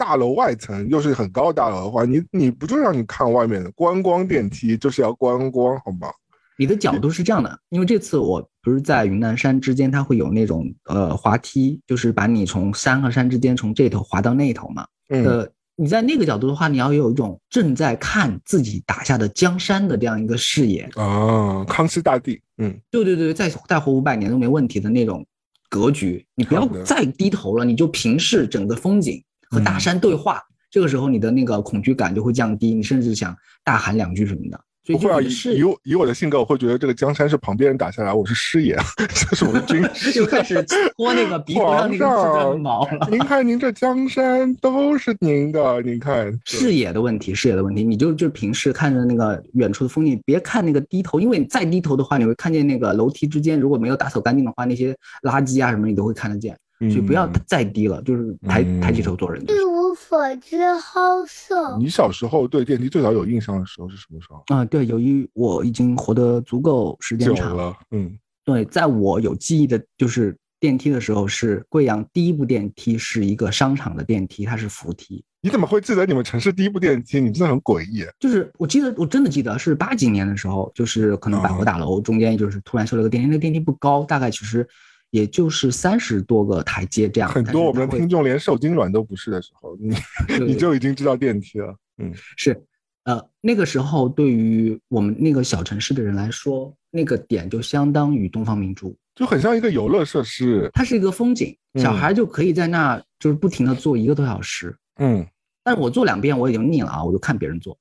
S1: 大楼外层又是很高大楼的话，你你不就让你看外面的观光电梯，就是要观光，好吗？
S2: 你的角度是这样的，因为这次我不是在云南山之间，它会有那种呃滑梯，就是把你从山和山之间从这头滑到那头嘛。呃，你在那个角度的话，你要有一种正在看自己打下的江山的这样一个视野
S1: 啊，康熙大帝，嗯，
S2: 对对对，再再活五百年都没问题的那种格局，你不要再低头了，你就平视整个风景。和大山对话，这个时候你的那个恐惧感就会降低，你甚至想大喊两句什么的。
S1: 不会啊，以以以我的性格，我会觉得这个江山是旁边人打下来，我是师爷，[LAUGHS] 这是我的军师，[LAUGHS]
S2: 就开始拖那个鼻头上那个毛了。
S1: 您看，您这江山都是您的，您看 [LAUGHS]
S2: 视野的问题，视野的问题，你就就平视看着那个远处的风景，别看那个低头，因为你再低头的话，你会看见那个楼梯之间如果没有打扫干净的话，那些垃圾啊什么你都会看得见。所以不要再低了，就是抬抬起头做人。
S3: 一无所知，好色。
S1: 你小时候对电梯最早有印象的时候是什么时候？
S2: 啊，对，由于我已经活得足够时间长
S1: 了，嗯，
S2: 对，在我有记忆的，就是电梯的时候，是贵阳第一部电梯是一个商场的电梯，它是扶梯。
S1: 你怎么会记得你们城市第一部电梯？你真的很诡异。
S2: 就是我记得，我真的记得是八几年的时候，就是可能百货大楼中间就是突然修了个电梯，那个电梯不高，大概其实。也就是三十多个台阶这样，
S1: 很多我们的听众连受精卵都不是的时候，你 [LAUGHS] 你就已经知道电梯了。
S2: 嗯，是，呃，那个时候对于我们那个小城市的人来说，那个点就相当于东方明珠，
S1: 就很像一个游乐设施。
S2: 它是一个风景，小孩就可以在那就是不停的坐一个多小时。
S1: 嗯，
S2: 但是我坐两遍我已经腻了啊，我就看别人坐。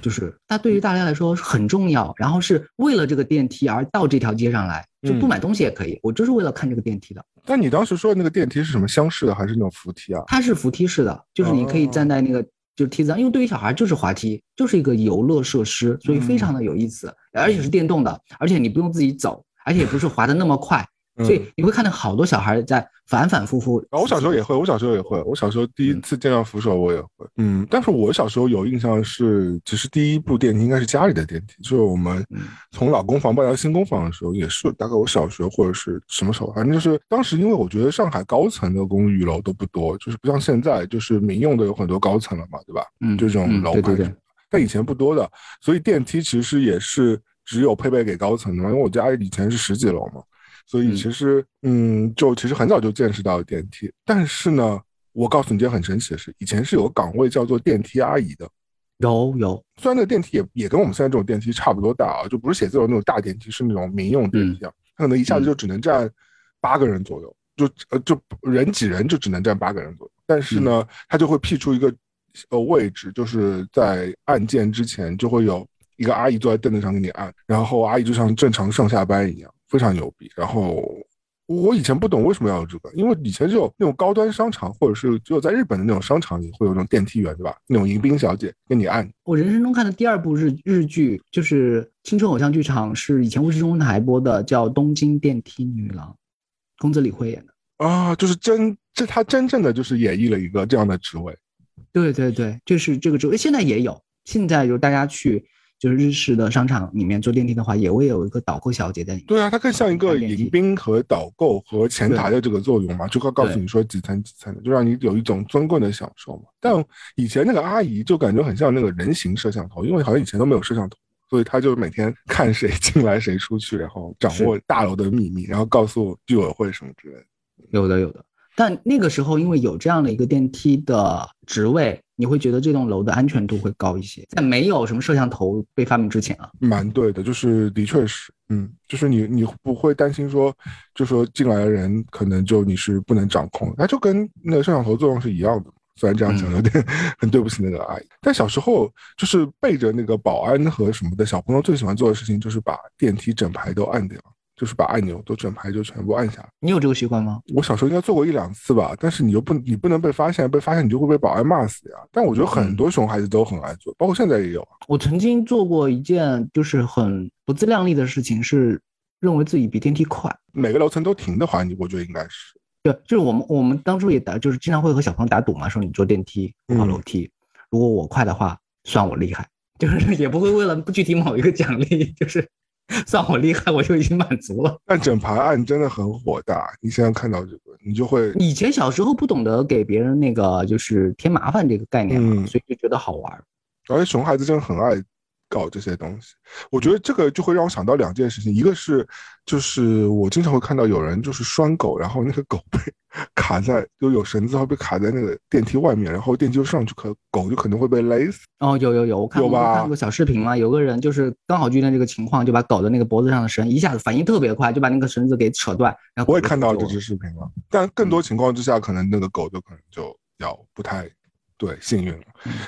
S2: 就是它对于大家来说很重要，然后是为了这个电梯而到这条街上来，就不买东西也可以。我就是为了看这个电梯的。
S1: 但你当时说的那个电梯是什么厢式的还是那种扶梯啊？
S2: 它是扶梯式的，就是你可以站在那个就是梯子上，因为对于小孩就是滑梯，就是一个游乐设施，所以非常的有意思，而且是电动的，而且你不用自己走，而且也不是滑的那么快。所以你会看到好多小孩在反反复复。
S1: 我小时候也会，我小时候也会。我小时候第一次见到扶手，我也会。嗯，但是我小时候有印象是，其实第一部电梯应该是家里的电梯，就是我们从老公房搬到新公房的时候，也是大概我小学或者是什么时候，反正就是当时，因为我觉得上海高层的公寓楼都不多，就是不像现在，就是民用的有很多高层了嘛，对吧？嗯，这种楼盘，但以前不多的，所以其实嗯，就其实很早就见识到电梯，但是呢，我告诉你一件很神奇的事，以前是有个岗位叫做电梯阿姨的，
S2: 有有，
S1: 虽然那个电梯也也跟我们现在这种电梯差不多大啊，就不是写字楼那种大电梯，是那种民用电梯啊，它可能一下子就只能站八个人左右，就呃就人挤人就只能站八个人左右，但是呢，它就会辟出一个呃位置，就是在按键之前就会有一个阿姨坐在凳子上给你按，然后阿姨就像正常上下班一样。非常牛逼，然后我以前不懂为什么要有这个，因为以前只有那种高端商场，或者是只有在日本的那种商场里会有那种电梯员，对吧？那种迎宾小姐给你按。
S2: 我人生中看的第二部日日剧就是青春偶像剧场，是以前卫视中文台播的，叫《东京电梯女郎》，宫泽理惠演的
S1: 啊，就是真这他真正的就是演绎了一个这样的职位。
S2: 对对对，就是这个职位，现在也有，现在就是大家去。就是日式的商场里面坐电梯的话，也会有一个导购小姐在里面。
S1: 对啊，它更像一个迎宾和导购和前台的这个作用嘛，就会告诉你说几层几层的，就让你有一种尊贵的享受嘛。但以前那个阿姨就感觉很像那个人形摄像头，因为好像以前都没有摄像头，所以她就每天 [LAUGHS] 看谁进来谁出去，然后掌握大楼的秘密，然后告诉居委会什么之类的。
S2: 有的有的，但那个时候因为有这样的一个电梯的职位，你会觉得这栋楼的安全度会高一些，在没有什么摄像头被发明之前啊。
S1: 蛮对的，就是的确是，嗯，就是你你不会担心说，就说进来的人可能就你是不能掌控，那就跟那个摄像头作用是一样的。虽然这样讲有点 [LAUGHS] 很对不起那个阿姨，但小时候就是背着那个保安和什么的小朋友最喜欢做的事情就是把电梯整排都按掉，就是把按钮都整排就全部按下。
S2: 你有这个习惯吗？
S1: 我小时候应该做过一两次吧，但是你又不你不能被发现，被发现你就会被保安骂死呀。但我觉得很多熊孩子都很爱做，包括现在也有。
S2: 我曾经做过一件就是很不自量力的事情，是认为自己比电梯快。
S1: 每个楼层都停的话，你我觉得应该是。
S2: 对，就是我们我们当初也打，就是经常会和小朋友打赌嘛，说你坐电梯，我跑楼梯，如果我快的话，算我厉害，[LAUGHS] 就是也不会为了不具体某一个奖励，就是 [LAUGHS] 算我厉害，我就已经满足了。
S1: 但整盘案真的很火大，你现在看到这个，你就会
S2: 以前小时候不懂得给别人那个就是添麻烦这个概念嘛，所以就觉得好玩。
S1: 而且熊孩子真的很爱。搞这些东西，我觉得这个就会让我想到两件事情，一个是，就是我经常会看到有人就是拴狗，然后那个狗被 [LAUGHS] 卡在，就有绳子然后被卡在那个电梯外面，然后电梯就上去，可狗就可能会被勒死。
S2: 哦，有有有，我看
S1: 过
S2: 看过小视频嘛，有个人就是刚好遇见这个情况，就把狗的那个脖子上的绳一下子反应特别快，就把那个绳子给扯断。然后
S1: 我也看到这支视频了，但更多情况之下，可能那个狗就可能就要不太。对，幸运了。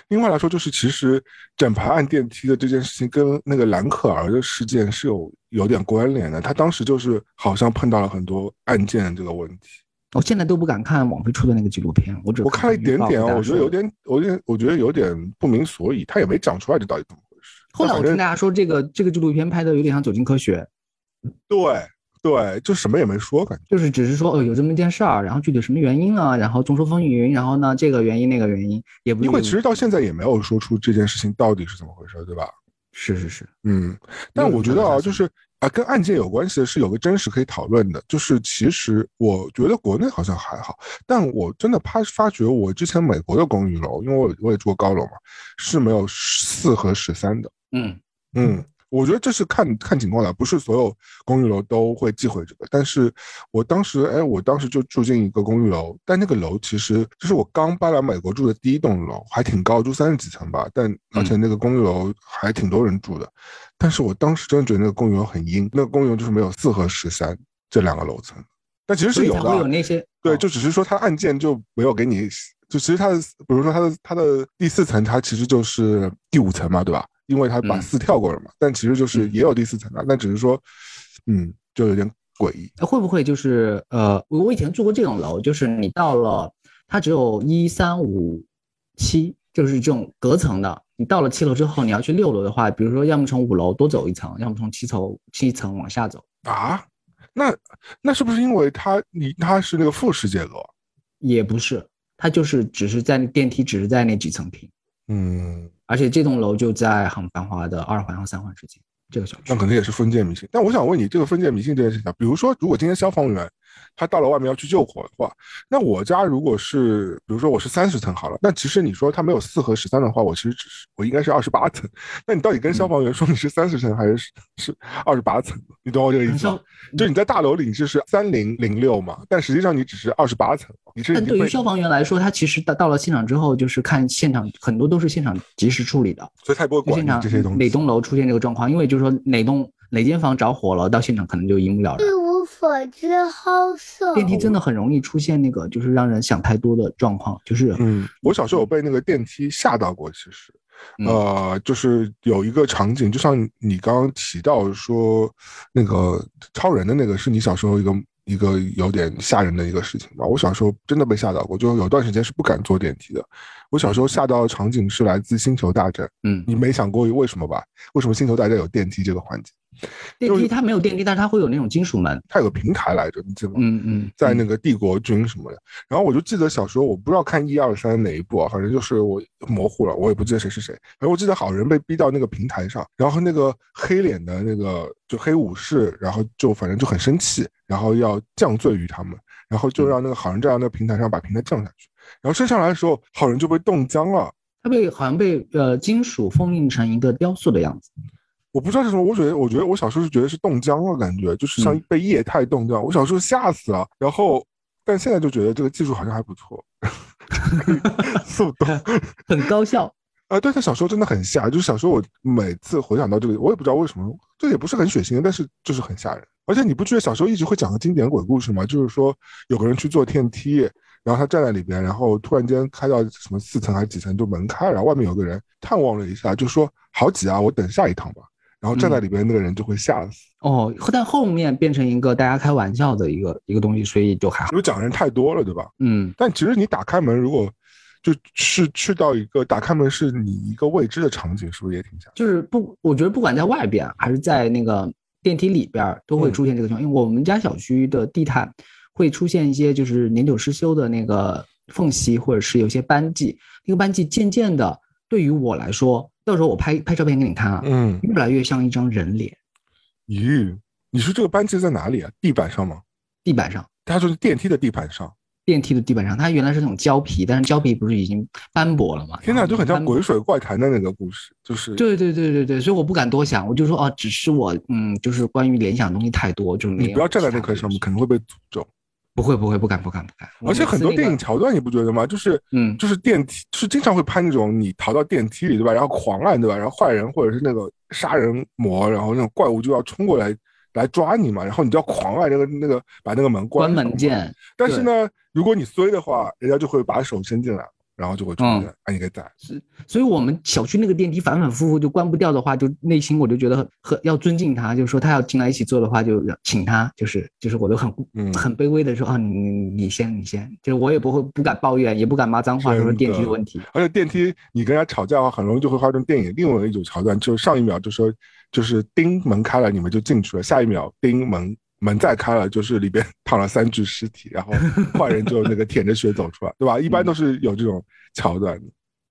S1: 另外来说，就是其实整排按电梯的这件事情跟那个蓝可儿的事件是有有点关联的。他当时就是好像碰到了很多案件这个问题。
S2: 我现在都不敢看网飞出的那个纪录片，我只
S1: 我看了一点点啊，我觉得有点，我有点，我觉得有点不明所以，他也没讲出来这到底怎么回事。
S2: 后来我听大家说，这个这个纪录片拍的有点像《走进科学》。
S1: 对。对，就什么也没说，感觉
S2: 就是只是说，哦，有这么一件事儿，然后具体什么原因啊，然后众说纷纭，然后呢，这个原因那个原因也不
S1: 因为其实到现在也没有说出这件事情到底是怎么回事，对吧？
S2: 是是是，
S1: 嗯，但我觉得啊，就是啊，跟案件有关系的是有个真实可以讨论的，就是其实我觉得国内好像还好，但我真的发发觉我之前美国的公寓楼，因为我我也住过高楼嘛，是没有四和十三的，嗯嗯。我觉得这是看看情况的，不是所有公寓楼都会忌讳这个。但是我当时，哎，我当时就住进一个公寓楼，但那个楼其实就是我刚搬来美国住的第一栋楼，还挺高，住三十几层吧。但而且那个公寓楼还挺多人住的。但是我当时真的觉得那个公寓楼很阴，那个公寓楼就是没有四和十三这两个楼层。但其实是有的，
S2: 有那些
S1: 对，就只是说它按键就没有给你，就其实它的，比如说它的它的第四层，它其实就是第五层嘛，对吧？因为他把四跳过了嘛，但其实就是也有第四层的，那只是说，嗯，就有点诡异。
S2: 会不会就是呃，我以前住过这种楼，就是你到了它只有一三五七，就是这种隔层的。你到了七楼之后，你要去六楼的话，比如说要么从五楼多走一层，要么从七层七层往下走
S1: 啊？那那是不是因为它你它是那个复式结构？
S2: 也不是，它就是只是在电梯只是在那几层平。
S1: 嗯。
S2: 而且这栋楼就在很繁华的二环和三环之间，这个小区
S1: 那可能也是封建迷信。但我想问你，这个封建迷信这件事情，比如说，如果今天消防员。他到了外面要去救火的话，那我家如果是，比如说我是三十层好了，那其实你说他没有四和十三的话，我其实只是我应该是二十八层。[LAUGHS] 那你到底跟消防员说你是三十层还是是二十八层？你懂我这个意思吗？就你在大楼里你就是三零零六嘛，但实际上你只是二十八层。你是
S2: 但对于消防员来说，他其实到到了现场之后，就是看现场很多都是现场及时处理的，
S1: 所以他也不会管这些东西。
S2: 哪栋楼出现这个状况？因为就是说哪栋哪间房着火了，到现场可能就一目了然。
S3: 火之好色，
S2: 电梯真的很容易出现那个，就是让人想太多的状况。就是，
S1: 嗯，我小时候有被那个电梯吓到过。其实，呃，就是有一个场景，就像你刚刚提到说，那个超人的那个，是你小时候一个一个有点吓人的一个事情吧？我小时候真的被吓到过，就有段时间是不敢坐电梯的。我小时候吓到的场景是来自《星球大战》。嗯，你没想过为什么吧？为什么《星球大战》有电梯这个环节？
S2: 电梯它没有电梯，但是它会有那种金属门，
S1: 它有个平台来着，你记得吗？
S2: 嗯嗯，
S1: 在那个帝国军什么的。然后我就记得小时候，我不知道看一二三哪一部啊，反正就是我模糊了，我也不记得谁是谁。然后我记得好人被逼到那个平台上，然后那个黑脸的那个就黑武士，然后就反正就很生气，然后要降罪于他们，然后就让那个好人站在那个平台上把平台降下去，然后升上来的时候，好人就被冻僵了，
S2: 他被好像被呃金属封印成一个雕塑的样子。
S1: 我不知道是什么，我觉得，我觉得我小时候是觉得是冻僵了，感觉就是像被液态冻僵。我小时候吓死了，然后但现在就觉得这个技术好像还不错，[LAUGHS] [LAUGHS] 速冻
S2: 很高效。
S1: 啊，对他小时候真的很吓，就是小时候我每次回想到这个，我也不知道为什么，这也不是很血腥，但是就是很吓人。而且你不觉得小时候一直会讲个经典鬼故事吗？就是说有个人去坐电梯，然后他站在里边，然后突然间开到什么四层还是几层，就门开了，然后外面有个人探望了一下，就说好挤啊，我等下一趟吧。然后站在里边那个人就会吓死。
S2: 哦，但后面变成一个大家开玩笑的一个一个东西，所以就还好。
S1: 因为讲人太多了，对吧？
S2: 嗯。
S1: 但其实你打开门，如果就是去到一个打开门是你一个未知的场景，是不是也挺吓？
S2: 就是不，我觉得不管在外边还是在那个电梯里边，都会出现这个情况。因为我们家小区的地毯会出现一些就是年久失修的那个缝隙，或者是有些斑迹。那个斑迹渐渐的，对于我来说。到时候我拍拍照片给你看啊，嗯，越来越像一张人脸。
S1: 咦，你说这个斑迹在哪里啊？地板上吗？
S2: 地板上，
S1: 它就是电梯的地板上。
S2: 电梯的地板上，它原来是那种胶皮，但是胶皮不是已经斑驳了吗？
S1: 天哪，就很像鬼水怪谈的那个故事，就是。
S2: 对对对对对，所以我不敢多想，我就说哦，只是我，嗯，就是关于联想的东西太多，就没有。
S1: 你不要站在那块上面，可能会被诅咒。
S2: 不会不会，不敢不敢不敢。
S1: 而且很多电影桥段你不觉得吗？就是，嗯，就是电梯，就是经常会拍那种你逃到电梯里，对吧？然后狂按，对吧？然后坏人或者是那个杀人魔，然后那种怪物就要冲过来来抓你嘛，然后你就要狂按那个那个把那个门关
S2: 关门键。
S1: 但是呢，如果你衰的话，人家就会把手伸进来。然后就会出现，按一个赞。
S2: 是，所以我们小区那个电梯反反复复就关不掉的话，就内心我就觉得很很要尊敬他，就是说他要进来一起坐的话，就请他，就是就是我都很很卑微的说啊，你你先你先，就是我也不会不敢抱怨，也不敢骂脏话，说电梯的问题。
S1: 而且电梯你跟人家吵架的话，很容易就会发生电影另外一种桥段，就是上一秒就说就是叮门开了，你们就进去了，下一秒叮门。门再开了，就是里边躺了三具尸体，然后坏人就那个舔着血走出来，对吧？一般都是有这种桥段的。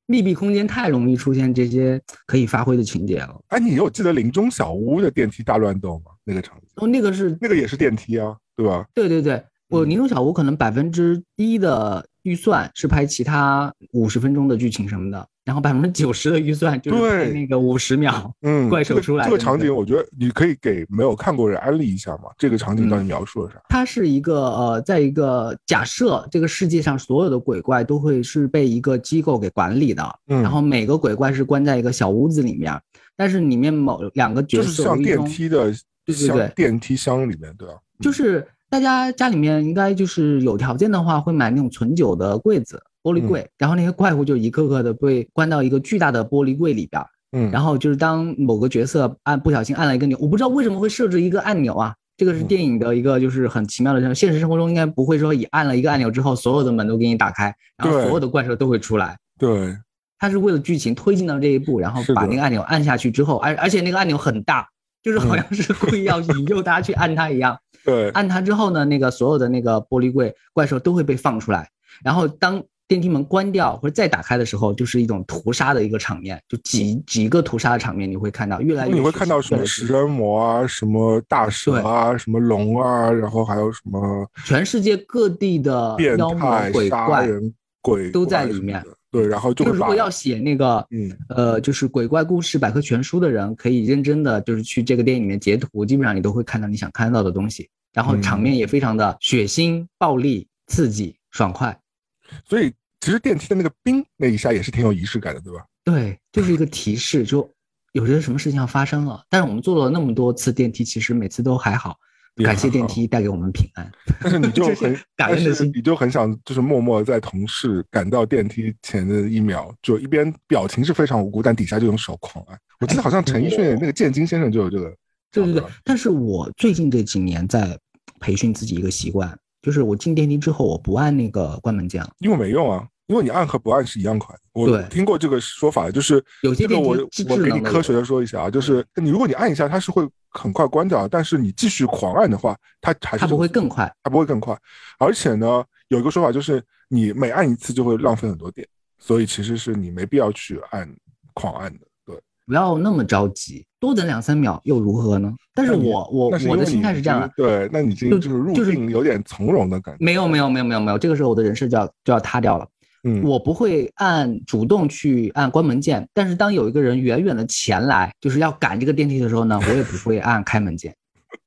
S2: 密闭空间太容易出现这些可以发挥的情节了。
S1: 哎，你有记得林中小屋的电梯大乱斗吗？那个场景？
S2: 哦，那个是
S1: 那个也是电梯啊，对吧？
S2: 对对对，我林中小屋可能百分之一的预算是拍其他五十分钟的剧情什么的。然后百分之九十的预算就是那个五十秒，嗯，[LAUGHS] 怪兽出来。
S1: 这个场景，我觉得你可以给没有看过人安利一下嘛。这个场景到底描述了啥？
S2: 它是一个呃，在一个假设这个世界上所有的鬼怪都会是被一个机构给管理的，嗯，然后每个鬼怪是关在一个小屋子里面，但是里面某两个角色
S1: 就是像电梯的，
S2: 对对对，
S1: 电梯箱里面，对吧？
S2: 就是大家家里面应该就是有条件的话，会买那种存酒的柜子。玻璃柜，然后那些怪物就一个个的被关到一个巨大的玻璃柜里边，嗯，然后就是当某个角色按不小心按了一个钮，我不知道为什么会设置一个按钮啊，这个是电影的一个就是很奇妙的，现实生活中应该不会说你按了一个按钮之后所有的门都给你打开，然后所有的怪兽都会出来，
S1: 对，
S2: 他是为了剧情推进到这一步，然后把那个按钮按下去之后，而而且那个按钮很大，就是好像是故意要引诱大家去按它一样，
S1: 对，
S2: 按它之后呢，那个所有的那个玻璃柜怪兽都会被放出来，然后当。电梯门关掉或者再打开的时候，就是一种屠杀的一个场面，就几几个屠杀的场面，你会看到越来越。
S1: 你会看到什么食人魔啊，什么大蛇啊，什么龙啊，然后还有什么？
S2: 全世界各地的妖魔鬼怪、
S1: 鬼
S2: 都在里面。
S1: 对，然后就
S2: 如果要写那个，嗯，呃，就是鬼怪故事百科全书的人，可以认真的就是去这个电影里面截图，基本上你都会看到你想看到的东西。然后场面也非常的血腥、暴力、刺激、爽快，
S1: 所以。其实电梯的那个冰那一下也是挺有仪式感的，对吧？
S2: 对，就是一个提示，就有些什么事情要发生了。但是我们坐了那么多次电梯，其实每次都还好。感谢电梯带给我们平安。
S1: 但是你就很
S2: 感恩的心，
S1: 你就很想就是默默在同事赶到电梯前的一秒，就一边表情是非常无辜，但底下就用手狂按。我记得好像陈奕迅那个建金先生就有这个。
S2: 对对对。但是我最近这几年在培训自己一个习惯。就是我进电梯之后，我不按那个关门键了，
S1: 因为没用啊，因为你按和不按是一样快。我听过这个说法，就是
S2: 有些电
S1: 梯我我给你科学的说一下啊，就是你如果你按一下，它是会很快关掉，但是你继续狂按的话，它还是
S2: 它不会更快，
S1: 它不会更快。而且呢，有一个说法就是你每按一次就会浪费很多电，所以其实是你没必要去按狂按的。
S2: 对不要那么着急，多等两三秒又如何呢？但是我我我的心态是这样的，
S1: 对，那你就就是入境有点从容的感觉。
S2: 没有没有没有没有没有，这个时候我的人设就要就要塌掉了。嗯，我不会按主动去按关门键，但是当有一个人远远的前来，就是要赶这个电梯的时候呢，我也不会按开门键。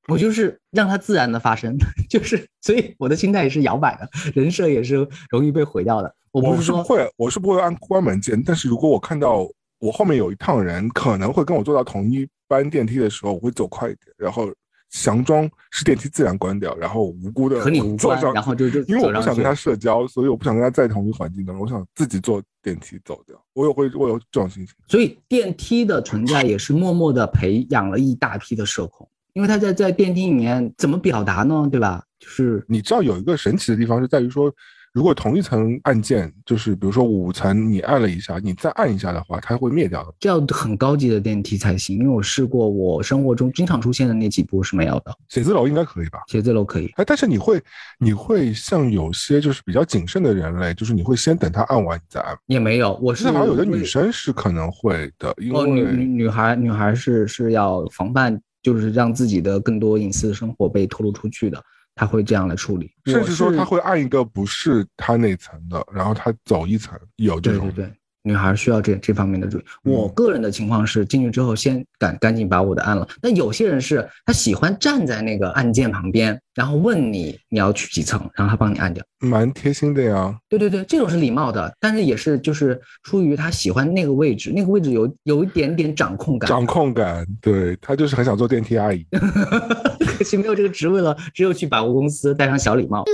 S2: 我就是让它自然的发生，[LAUGHS] 就是所以我的心态也是摇摆的，人设也是容易被毁掉的。我不
S1: 是
S2: 说
S1: 会，我是不会按关门键，但是如果我看到我后面有一趟人可能会跟我坐到同一班电梯的时候，我会走快一点，然后。佯装是电梯自然关掉，然后无辜的
S2: 和你无关，然后就就
S1: 因为我不想跟他社交，所以我不想跟他在同一个环境当中，我想自己坐电梯走掉。我有会我有这种心情，
S2: 所以电梯的存在也是默默的培养了一大批的社恐，因为他在在电梯里面怎么表达呢？对吧？就是
S1: 你知道有一个神奇的地方是在于说。如果同一层按键，就是比如说五层，你按了一下，你再按一下的话，它会灭掉的。
S2: 这要很高级的电梯才行，因为我试过，我生活中经常出现的那几步是没有的。
S1: 写字楼应该可以吧？
S2: 写字楼可以。
S1: 哎，但是你会，你会像有些就是比较谨慎的人类，就是你会先等他按完你再按。
S2: 也没有，我是
S1: 好像有的女生是可能会的，因为
S2: 女女女孩女孩是是要防范，就是让自己的更多隐私生活被透露出去的。他会这样来处理，
S1: 甚至说他会按一个不是他那层的，然后他走一层，有这种。
S2: 对对对。女孩需要这这方面的注意。我个人的情况是进去之后先赶赶紧把我的按了。那有些人是他喜欢站在那个按键旁边，然后问你你要去几层，然后他帮你按掉，
S1: 蛮贴心的呀。
S2: 对对对，这种是礼貌的，但是也是就是出于他喜欢那个位置，那个位置有有一点点掌控感。
S1: 掌控感，对他就是很想做电梯阿姨。[LAUGHS]
S2: 可惜没有这个职位了，只有去百货公司戴上小礼帽。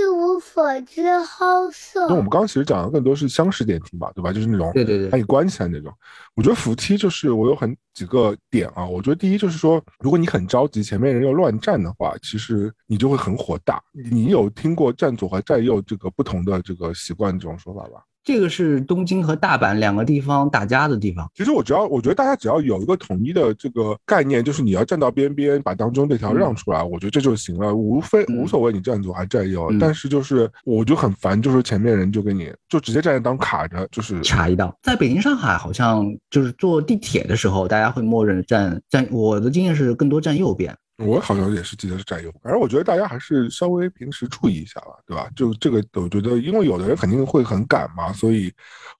S3: 所之好色。
S1: 那我们刚刚其实讲的更多是厢式电梯嘛，对吧？就是那种
S2: 对对对，
S1: 把你关起来那种。我觉得扶梯就是我有很几个点啊。我觉得第一就是说，如果你很着急，前面人又乱站的话，其实你就会很火大。你有听过站左和站右这个不同的这个习惯这种说法吧？
S2: 这个是东京和大阪两个地方打架的地方。
S1: 其实我只要，我觉得大家只要有一个统一的这个概念，就是你要站到边边，把当中这条让出来，我觉得这就行了，无非无所谓你站左还是站右。但是就是我就很烦，就是前面人就给你就直接站在当卡着，就是
S2: 卡一道。在北京、上海好像就是坐地铁的时候，大家会默认站站。我的经验是更多站右边。
S1: 我好像也是记得是占优，反正我觉得大家还是稍微平时注意一下吧，对吧？就这个，我觉得，因为有的人肯定会很赶嘛，所以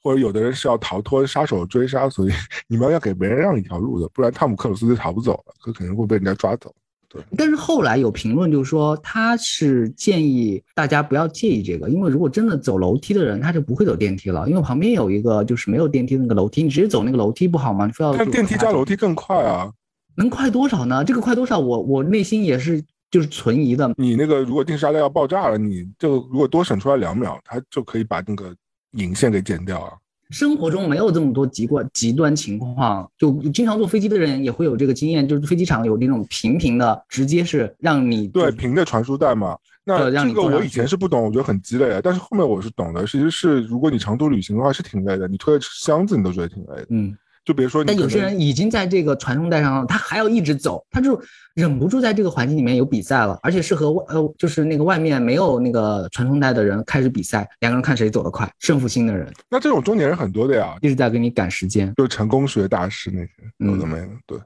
S1: 或者有的人是要逃脱杀手追杀，所以你们要给别人让一条路的，不然汤姆克鲁斯就逃不走了，他肯定会被人家抓走。对。
S2: 但是后来有评论就说，他是建议大家不要介意这个，因为如果真的走楼梯的人，他就不会走电梯了，因为旁边有一个就是没有电梯那个楼梯，你直接走那个楼梯不好吗？你非要
S1: 看电梯加楼梯更快啊。
S2: 能快多少呢？这个快多少，我我内心也是就是存疑的。
S1: 你那个如果定时炸弹要爆炸了，你就如果多省出来两秒，它就可以把那个引线给剪掉啊。
S2: 生活中没有这么多极端极端情况，就经常坐飞机的人也会有这个经验，就是飞机场有那种平平的，直接是让你
S1: 对平的传输带嘛。那这个我以前是不懂，我觉得很鸡肋，但是后面我是懂的。其实是如果你长途旅行的话是挺累的，你推着箱子你都觉得挺累的。嗯。就比如说，
S2: 但有些人已经在这个传送带上，他还要一直走，他就忍不住在这个环境里面有比赛了，而且是和外呃，就是那个外面没有那个传送带的人开始比赛，两个人看谁走得快，胜负心的人。
S1: 那这种中年人很多的呀，
S2: 一直在给你赶时间，
S1: 就成功学大师那些有的没的。对，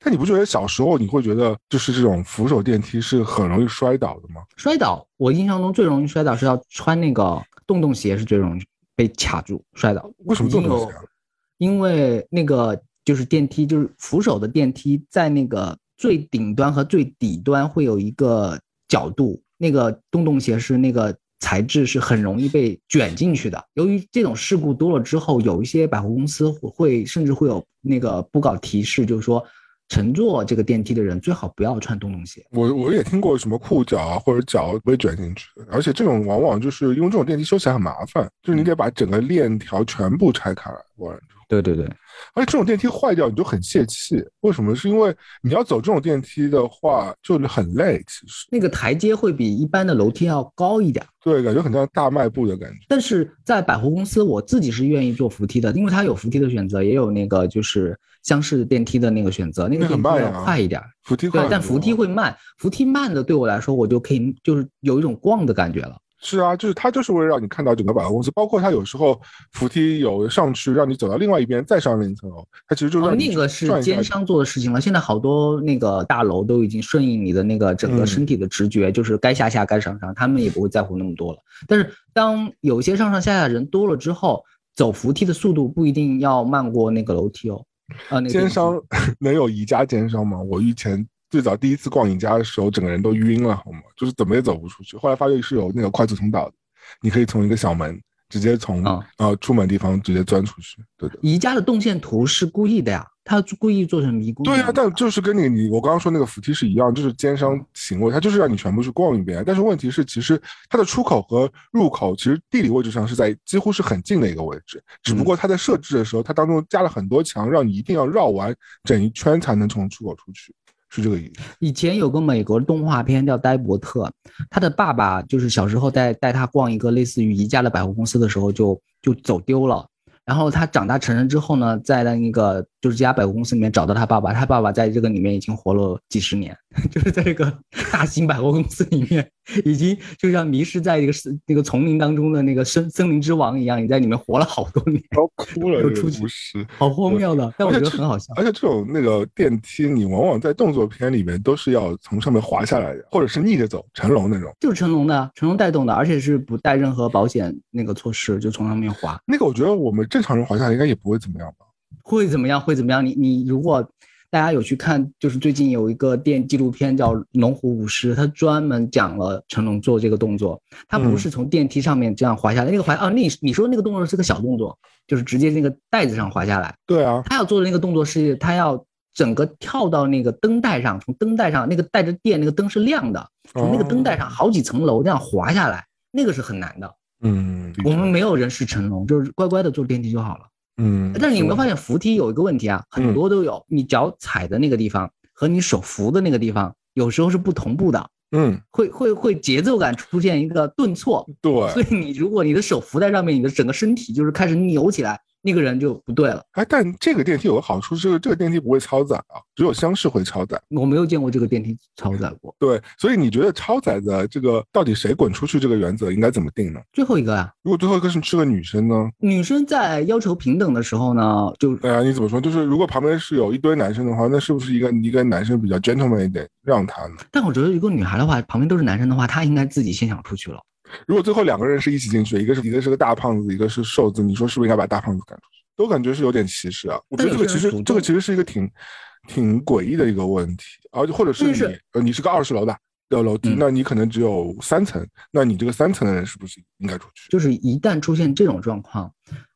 S1: 但你不觉得小时候你会觉得就是这种扶手电梯是很容易摔倒的吗？
S2: 摔倒，我印象中最容易摔倒是要穿那个洞洞鞋是最容易被卡住摔倒。
S1: 为什么洞洞鞋？
S2: 因为那个。就是电梯，就是扶手的电梯，在那个最顶端和最底端会有一个角度，那个洞洞鞋是那个材质是很容易被卷进去的。由于这种事故多了之后，有一些百货公司会甚至会有那个布告提示，就是说乘坐这个电梯的人最好不要穿洞洞鞋。
S1: 我我也听过什么裤脚啊或者脚被卷进去，而且这种往往就是因为这种电梯修起来很麻烦，就是你得把整个链条全部拆开来。我。
S2: 对对对，
S1: 而且这种电梯坏掉你就很泄气，为什么？是因为你要走这种电梯的话就是很累，其实
S2: 那个台阶会比一般的楼梯要高一点，
S1: 对，感觉很像大迈步的感觉。
S2: 但是在百货公司，我自己是愿意坐扶梯的，因为它有扶梯的选择，也有那个就是厢式电梯的那个选择，那个
S1: 很慢要，
S2: 快一点，
S1: 扶梯快，
S2: 但扶梯会慢，扶梯慢的对我来说，我就可以就是有一种逛的感觉了。
S1: 是啊，就是它就是为了让你看到整个百货公司，包括它有时候扶梯有上去，让你走到另外一边再上另一层楼，它其实就是
S2: 那个是奸商做的事情了。现在好多那个大楼都已经顺应你的那个整个身体的直觉，就是该下下该上上，他们也不会在乎那么多了。但是当有些上上下下人多了之后，走扶梯的速度不一定要慢过那个楼梯哦。啊，
S1: 奸商能有宜家奸商吗？我以前。最早第一次逛宜家的时候，整个人都晕了，好吗？就是怎么也走不出去。后来发现是有那个快速通道的，你可以从一个小门直接从呃出门地方直接钻出去。对的。
S2: 宜家的动线图是故意的呀。他故意做成迷宫。
S1: 对呀，但就是跟你你我刚刚说那个扶梯是一样，就是奸商行为，他就是让你全部去逛一遍。但是问题是，其实它的出口和入口其实地理位置上是在几乎是很近的一个位置，只不过它在设置的时候，它当中加了很多墙，让你一定要绕完整一圈才能从出口出去，是这个意思。
S2: 以前有个美国动画片叫《呆伯特》，他的爸爸就是小时候带带他逛一个类似于宜家的百货公司的时候，就就走丢了。然后他长大成人之后呢，在那个就是这家百货公司里面找到他爸爸，他爸爸在这个里面已经活了几十年，[LAUGHS] 就是在这个大型百货公司里面，已经就像迷失在一个森那个丛林当中的那个森森林之王一样，你在里面活了好多年，
S1: 都哭了，
S2: 又出去，好荒谬的，但我觉得很好笑。
S1: 而且这种那个电梯，你往往在动作片里面都是要从上面滑下来的，或者是逆着走，成龙那种，
S2: 就是成龙的，成龙带动的，而且是不带任何保险那个措施，就从上面滑。
S1: 那个我觉得我们。正常人滑下来应该也不会怎么样吧？
S2: 会怎么样？会怎么样？你你如果大家有去看，就是最近有一个电纪录片叫《龙虎舞狮》，他专门讲了成龙做这个动作。他不是从电梯上面这样滑下来，那个滑啊，你你说那个动作是个小动作，就是直接那个带子上滑下来。
S1: 对啊，
S2: 他要做的那个动作是，他要整个跳到那个灯带上，从灯带上那个带着电，那个灯是亮的，从那个灯带上好几层楼这样滑下来，那个是很难的。
S1: 嗯，
S2: 我们没有人是成龙，就是乖乖的坐电梯就好了。
S1: 嗯，
S2: 但是你有没有发现扶梯有一个问题啊？很多都有，你脚踩的那个地方和你手扶的那个地方有时候是不同步的。
S1: 嗯，
S2: 会会会节奏感出现一个顿挫。
S1: 对，
S2: 所以你如果你的手扶在上面，你的整个身体就是开始扭起来。那个人就不对了，
S1: 哎，但这个电梯有个好处是，这个电梯不会超载啊，只有厢式会超载。
S2: 我没有见过这个电梯超载过。
S1: 对，所以你觉得超载的这个到底谁滚出去这个原则应该怎么定呢？
S2: 最后一个啊，
S1: 如果最后一个是是个女生呢？
S2: 女生在要求平等的时候呢，就
S1: 哎呀，你怎么说？就是如果旁边是有一堆男生的话，那是不是一个一个男生比较 gentleman 一点让他呢？
S2: 但我觉得一个女孩的话，旁边都是男生的话，她应该自己先想出去了。
S1: 如果最后两个人是一起进去，一个是一个是个大胖子，一个是瘦子，你说是不是应该把大胖子赶出去？都感觉是有点歧视啊！我觉得这个其实这个其实是一个挺挺诡异的一个问题，而且或者是你呃你是个二十楼的的楼梯，那你可能只有三层，那你这个三层的人是不是应该出去？
S2: 就是一旦出现这种状况，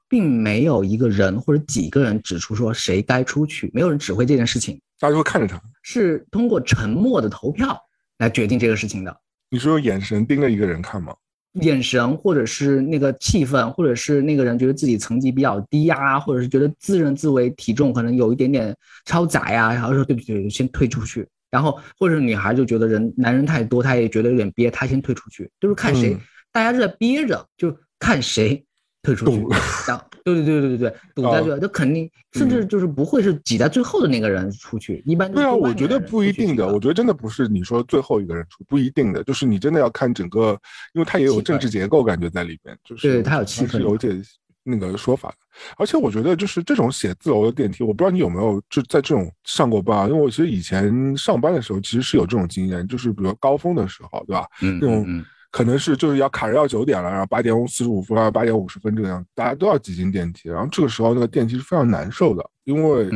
S2: 并没有一个人或者几个人指出说谁该出去，没有人指挥这件事情，
S1: 大家就会看着他，
S2: 是通过沉默的投票来决定这个事情的。
S1: 你是用眼神盯着一个人看吗？
S2: 眼神，或者是那个气氛，或者是那个人觉得自己层级比较低呀，或者是觉得自认自为体重可能有一点点超载呀，然后说对不起，先退出去。然后或者女孩就觉得人男人太多，她也觉得有点憋，她先退出去。就是看谁，大家是在憋着，就看谁退出去。对对对对对对，堵在这，这肯定，甚至就是不会是挤在最后的那个人出去，一般
S1: 对啊，我觉得不一定的，我觉得真的不是你说最后一个人出，不一定的，就是你真的要看整个，因为它也有政治结构感觉在里边，就是
S2: 对它有气氛，
S1: 有点那个说法的。而且我觉得就是这种写字楼的电梯，我不知道你有没有就在这种上过班，因为我其实以前上班的时候其实是有这种经验，就是比如高峰的时候，对吧？
S2: 嗯，
S1: 那种。可能是就是要卡着要九点了，然后八点四十五分啊，八点五十分这个样子，大家都要挤进电梯，然后这个时候那个电梯是非常难受的，因为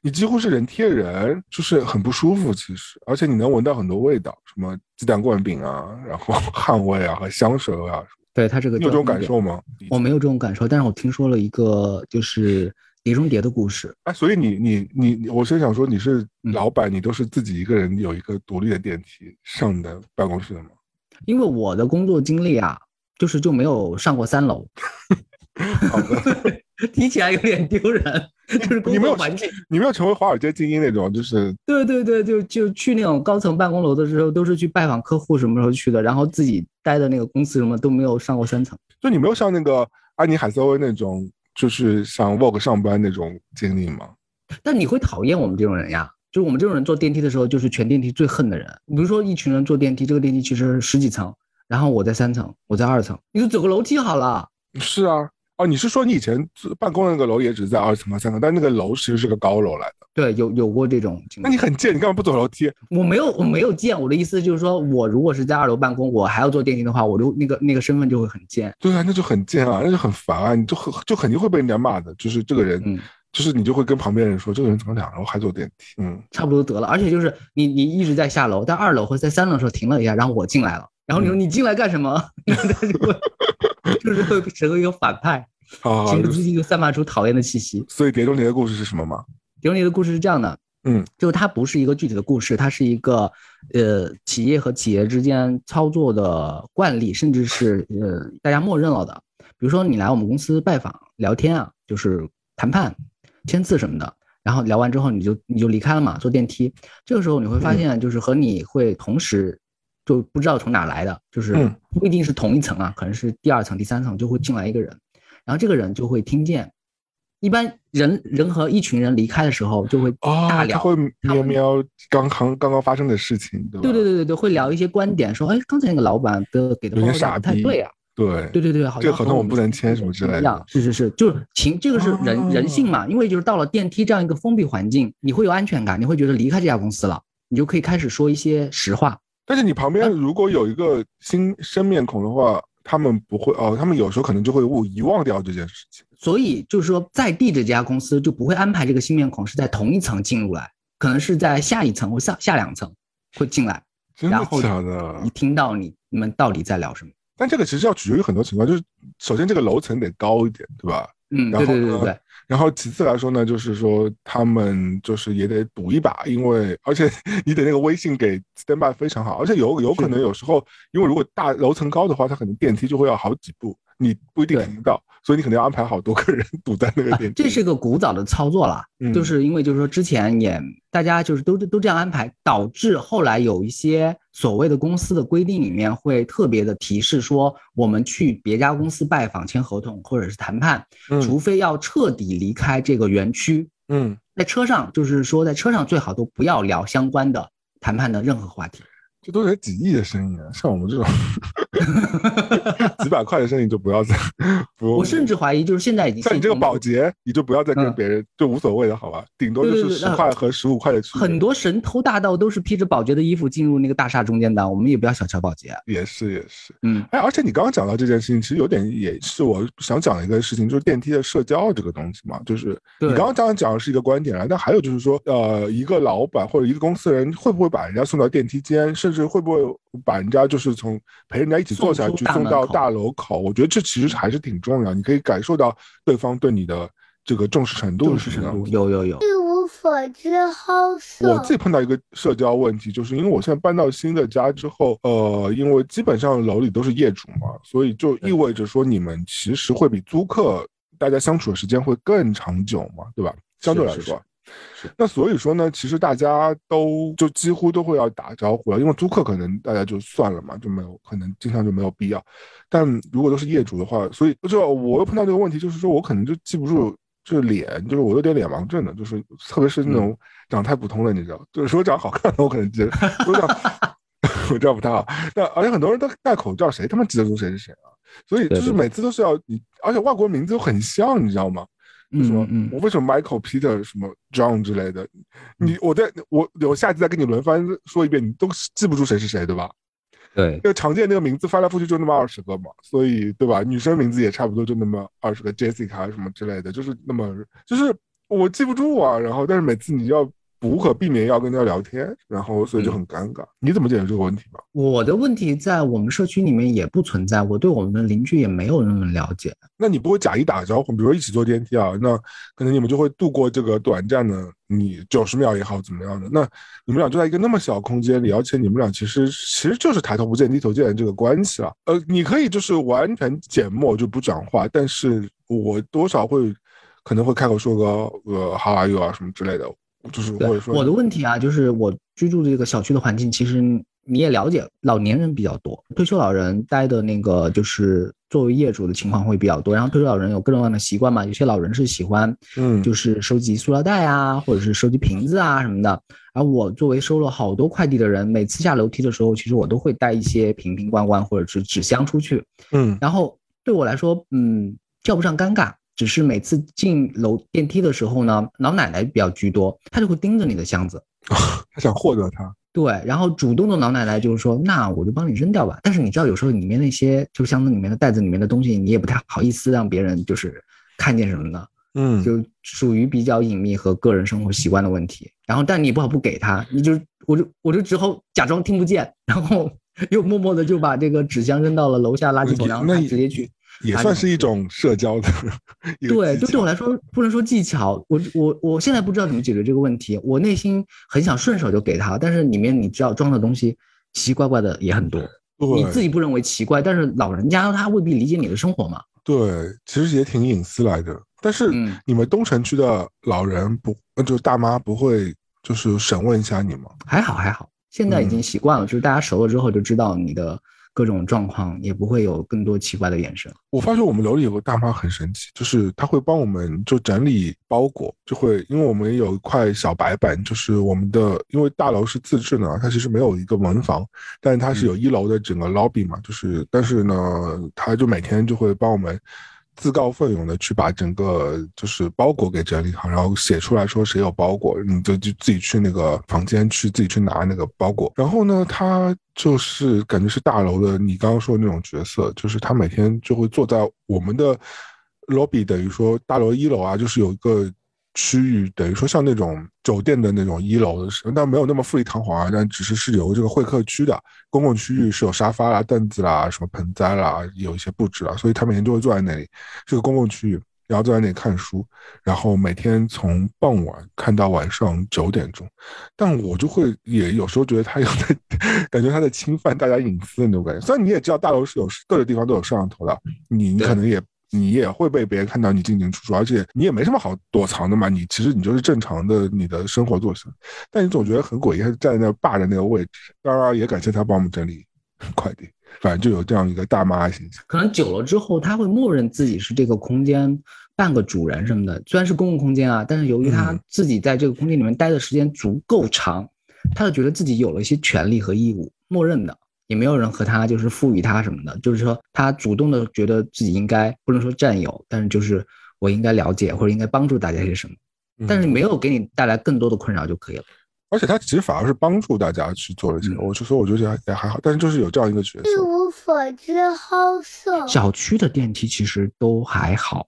S1: 你几乎是人贴人，就是很不舒服。其实，而且你能闻到很多味道，什么鸡蛋灌饼啊，然后汗味啊和香水味啊。
S2: 对他这个
S1: 有这种感受吗？
S2: 我没有这种感受，但是我听说了一个就是碟中谍的故事。
S1: 哎，所以你你你，我是想说你是老板，你都是自己一个人有一个独立的电梯上你的办公室的吗？
S2: 因为我的工作经历啊，就是就没有上过三楼，[LAUGHS] 提起来有点丢人。就是工作环境，
S1: 你没有成为华尔街精英那种，就是
S2: 对对对，就就去那种高层办公楼的时候，都是去拜访客户，什么时候去的，然后自己待的那个公司什么都没有上过三层。
S1: 就你没有像那个安妮海瑟薇那种，就是像 Vogue 上班那种经历吗？
S2: 但你会讨厌我们这种人呀？就是我们这种人坐电梯的时候，就是全电梯最恨的人。比如说一群人坐电梯，这个电梯其实十几层，然后我在三层，我在二层，你就走个楼梯好了。
S1: 是啊，哦，你是说你以前办公的那个楼也只是在二层和三层，但那个楼其实是个高楼来的。
S2: 对，有有过这种情况。
S1: 那你很贱，你干嘛不走楼梯？
S2: 我没有，我没有贱。我的意思就是说，我如果是在二楼办公，我还要坐电梯的话，我就那个那个身份就会很贱。
S1: 对啊，那就很贱啊，那就很烦啊，你就很就肯定会被人家骂的。就是这个人就是你就会跟旁边人说，这个人怎么两楼还坐电梯？嗯，
S2: 差不多得了。而且就是你你一直在下楼，但二楼或者在三楼的时候停了一下，然后我进来了，然后你说你进来干什么？他就会就是会成为一个反派，情不自禁就散发出讨厌的气息。
S1: 所以《碟中谍》的故事是什么吗？
S2: 《碟中谍》的故事是这样的，
S1: 嗯，
S2: 就它不是一个具体的故事，它是一个呃企业和企业之间操作的惯例，甚至是呃大家默认了的。比如说你来我们公司拜访聊天啊，就是谈判。签字什么的，然后聊完之后你就你就离开了嘛，坐电梯。这个时候你会发现，就是和你会同时就不知道从哪来的，就是不一定是同一层啊，可能是第二层、第三层就会进来一个人，然后这个人就会听见，一般人人和一群人离开的时候就会大聊，
S1: 他会喵喵刚刚刚刚发生的事情，对吧？
S2: 对对对对对，会聊一些观点，说哎，刚才那个老板的给的报价不太对啊。
S1: 对
S2: 对对对，好像
S1: 这个合同我们不能签什么之类的。
S2: 是是是，就是情，这个是人人性嘛。因为就是到了电梯这样一个封闭环境，你会有安全感，你会觉得离开这家公司了，你就可以开始说一些实话。
S1: 但是你旁边如果有一个新生面孔的话，他们不会哦，他们有时候可能就会误遗忘掉这件事情。
S2: 所以就是说，在地这家公司就不会安排这个新面孔是在同一层进入来，可能是在下一层或下下两层会进来，然后你听到你你们到底在聊什么。
S1: 但这个其实要取决于很多情况，就是首先这个楼层得高一点，对吧？
S2: 嗯，对对对对。
S1: 然后其次来说呢，就是说他们就是也得赌一把，因为而且 [LAUGHS] 你得那个微信给 standby 非常好，而且有有可能有时候，因为如果大楼层高的话，它可能电梯就会要好几步，你不一定停得到。所以你肯定要安排好多个人 [LAUGHS] 堵在那个点。
S2: 这是个古早的操作了，就是因为就是说之前也大家就是都都这样安排，导致后来有一些所谓的公司的规定里面会特别的提示说，我们去别家公司拜访签合同或者是谈判，除非要彻底离开这个园区，
S1: 嗯，
S2: 在车上就是说在车上最好都不要聊相关的谈判的任何话题。
S1: 这都是几亿的生意啊！像我们这种 [LAUGHS] 几百块的生意就不要再不。
S2: 我甚至怀疑，就是现在已经
S1: 像你这个保洁，你就不要再跟别人，就无所谓的好吧？顶多就是十块和十五块的区别。
S2: 很多神偷大盗都是披着保洁的衣服进入那个大厦中间的，我们也不要小瞧保洁。
S1: 也是也是，
S2: 嗯，
S1: 哎，而且你刚刚讲到这件事情，其实有点也是我想讲的一个事情，就是电梯的社交这个东西嘛。就是你刚刚刚讲的是一个观点啊，但还有就是说，呃，一个老板或者一个公司人会不会把人家送到电梯间，甚至会不会？把人家就是从陪人家一起坐下去送到大楼口，我觉得这其实还是挺重要。你可以感受到对方对你的这个重视程度是什么。
S2: 有有有。
S3: 一无所知好色。
S1: 我自己碰到一个社交问题，就是因为我现在搬到新的家之后，呃，因为基本上楼里都是业主嘛，所以就意味着说你们其实会比租客大家相处的时间会更长久嘛，对吧？相对来说。那所以说呢，其实大家都就几乎都会要打招呼了，因为租客可能大家就算了嘛，就没有可能经常就没有必要。但如果都是业主的话，所以就我又碰到这个问题，就是说我可能就记不住这脸，就是我有点脸盲症的，就是特别是那种长太普通的，你知道，就是说长好看的我可能记得，[LAUGHS] [LAUGHS] 我长我这样不太好。那而且很多人都戴口罩，谁他妈记得住谁是谁啊？所以就是每次都是要你，而且外国名字又很像，你知道吗？什么？我为什么 Michael、Peter、什么 John 之类的？你我在我我下次再跟你轮番说一遍，你都记不住谁是谁，对吧？
S2: 对，
S1: 那个常见那个名字翻来覆去就那么二十个嘛，所以对吧？女生名字也差不多就那么二十个，Jessica 什么之类的，就是那么就是我记不住啊。然后，但是每次你要。无可避免要跟人家聊天，然后所以就很尴尬。你怎么解决这个问题吧？
S2: 我的问题在我们社区里面也不存在，我对我们的邻居也没有那么了解。
S1: 那你不会假意打个招呼，比如说一起坐电梯啊？那可能你们就会度过这个短暂的你九十秒也好怎么样的？那你们俩就在一个那么小空间里，而且你们俩其实其实就是抬头不见低头见的这个关系了。呃，你可以就是完全缄默就不讲话，但是我多少会可能会开口说个呃 How are you 啊什么之类的。就是或者说
S2: 我的问题啊，就是我居住这个小区的环境，其实你也了解，老年人比较多，退休老人待的那个就是作为业主的情况会比较多。然后退休老人有各种各样的习惯嘛，有些老人是喜欢，
S1: 嗯，
S2: 就是收集塑料袋啊，或者是收集瓶子啊什么的。而我作为收了好多快递的人，每次下楼梯的时候，其实我都会带一些瓶瓶罐罐或者是纸箱出去，
S1: 嗯，
S2: 然后对我来说，嗯，叫不上尴尬。只是每次进楼电梯的时候呢，老奶奶比较居多，她就会盯着你的箱子，[LAUGHS]
S1: 她想获得它。
S2: 对，然后主动的老奶奶就是说，那我就帮你扔掉吧。但是你知道，有时候里面那些就箱子里面的袋子里面的东西，你也不太好意思让别人就是看见什么的。
S1: 嗯，
S2: 就属于比较隐秘和个人生活习惯的问题。然后，但你不好不给他，你就我就我就只好假装听不见，然后又默默的就把这个纸箱扔到了楼下垃圾桶，然后他直接去。
S1: 也算是一种社交的。
S2: 对，就对我来说，不能说技巧。我我我现在不知道怎么解决这个问题。我内心很想顺手就给他，但是里面你知道装的东西奇奇怪怪的也很多。你自己不认为奇怪，但是老人家他未必理解你的生活嘛。
S1: 对，其实也挺隐私来的。但是你们东城区的老人不，就大妈不会就是审问一下你吗？
S2: 还好还好，现在已经习惯了，就是大家熟了之后就知道你的。各种状况也不会有更多奇怪的眼神。
S1: 我发现我们楼里有个大妈很神奇，就是她会帮我们就整理包裹，就会因为我们有一块小白板，就是我们的因为大楼是自制的，它其实没有一个门房，但是它是有一楼的整个 lobby 嘛，就是但是呢，她就每天就会帮我们。自告奋勇的去把整个就是包裹给整理好，然后写出来说谁有包裹，你就就自己去那个房间去自己去拿那个包裹。然后呢，他就是感觉是大楼的你刚刚说的那种角色，就是他每天就会坐在我们的 lobby，等于说大楼一楼啊，就是有一个。区域等于说像那种酒店的那种一楼的是，但没有那么富丽堂皇啊，但只是是有这个会客区的公共区域，是有沙发啦、凳子啦、什么盆栽啦，有一些布置啊，所以他每天就会坐在那里，这个公共区域，然后坐在那里看书，然后每天从傍晚看到晚上九点钟，但我就会也有时候觉得他有在 [LAUGHS] 感觉他在侵犯大家隐私的那种感觉，虽然你也知道大楼是有各个地方都有摄像头的，你你可能也。你也会被别人看到你进进出出，而且你也没什么好躲藏的嘛。你其实你就是正常的你的生活作息，但你总觉得很诡异，还是站在那霸着那个位置。当然也感谢他帮我们整理 [LAUGHS] 快递，反正就有这样一个大妈形象。
S2: 可能久了之后，他会默认自己是这个空间半个主人什么的。虽然是公共空间啊，但是由于他自己在这个空间里面待的时间足够长，他就觉得自己有了一些权利和义务，默认的。也没有人和他就是赋予他什么的，就是说他主动的觉得自己应该不能说占有，但是就是我应该了解或者应该帮助大家些什么，但是没有给你带来更多的困扰就可以了。
S1: 而且他其实反而是帮助大家去做了这个，我就说我觉得也还好，但是就是有这样一个角色。
S3: 一无所知，好色。
S2: 小区的电梯其实都还好，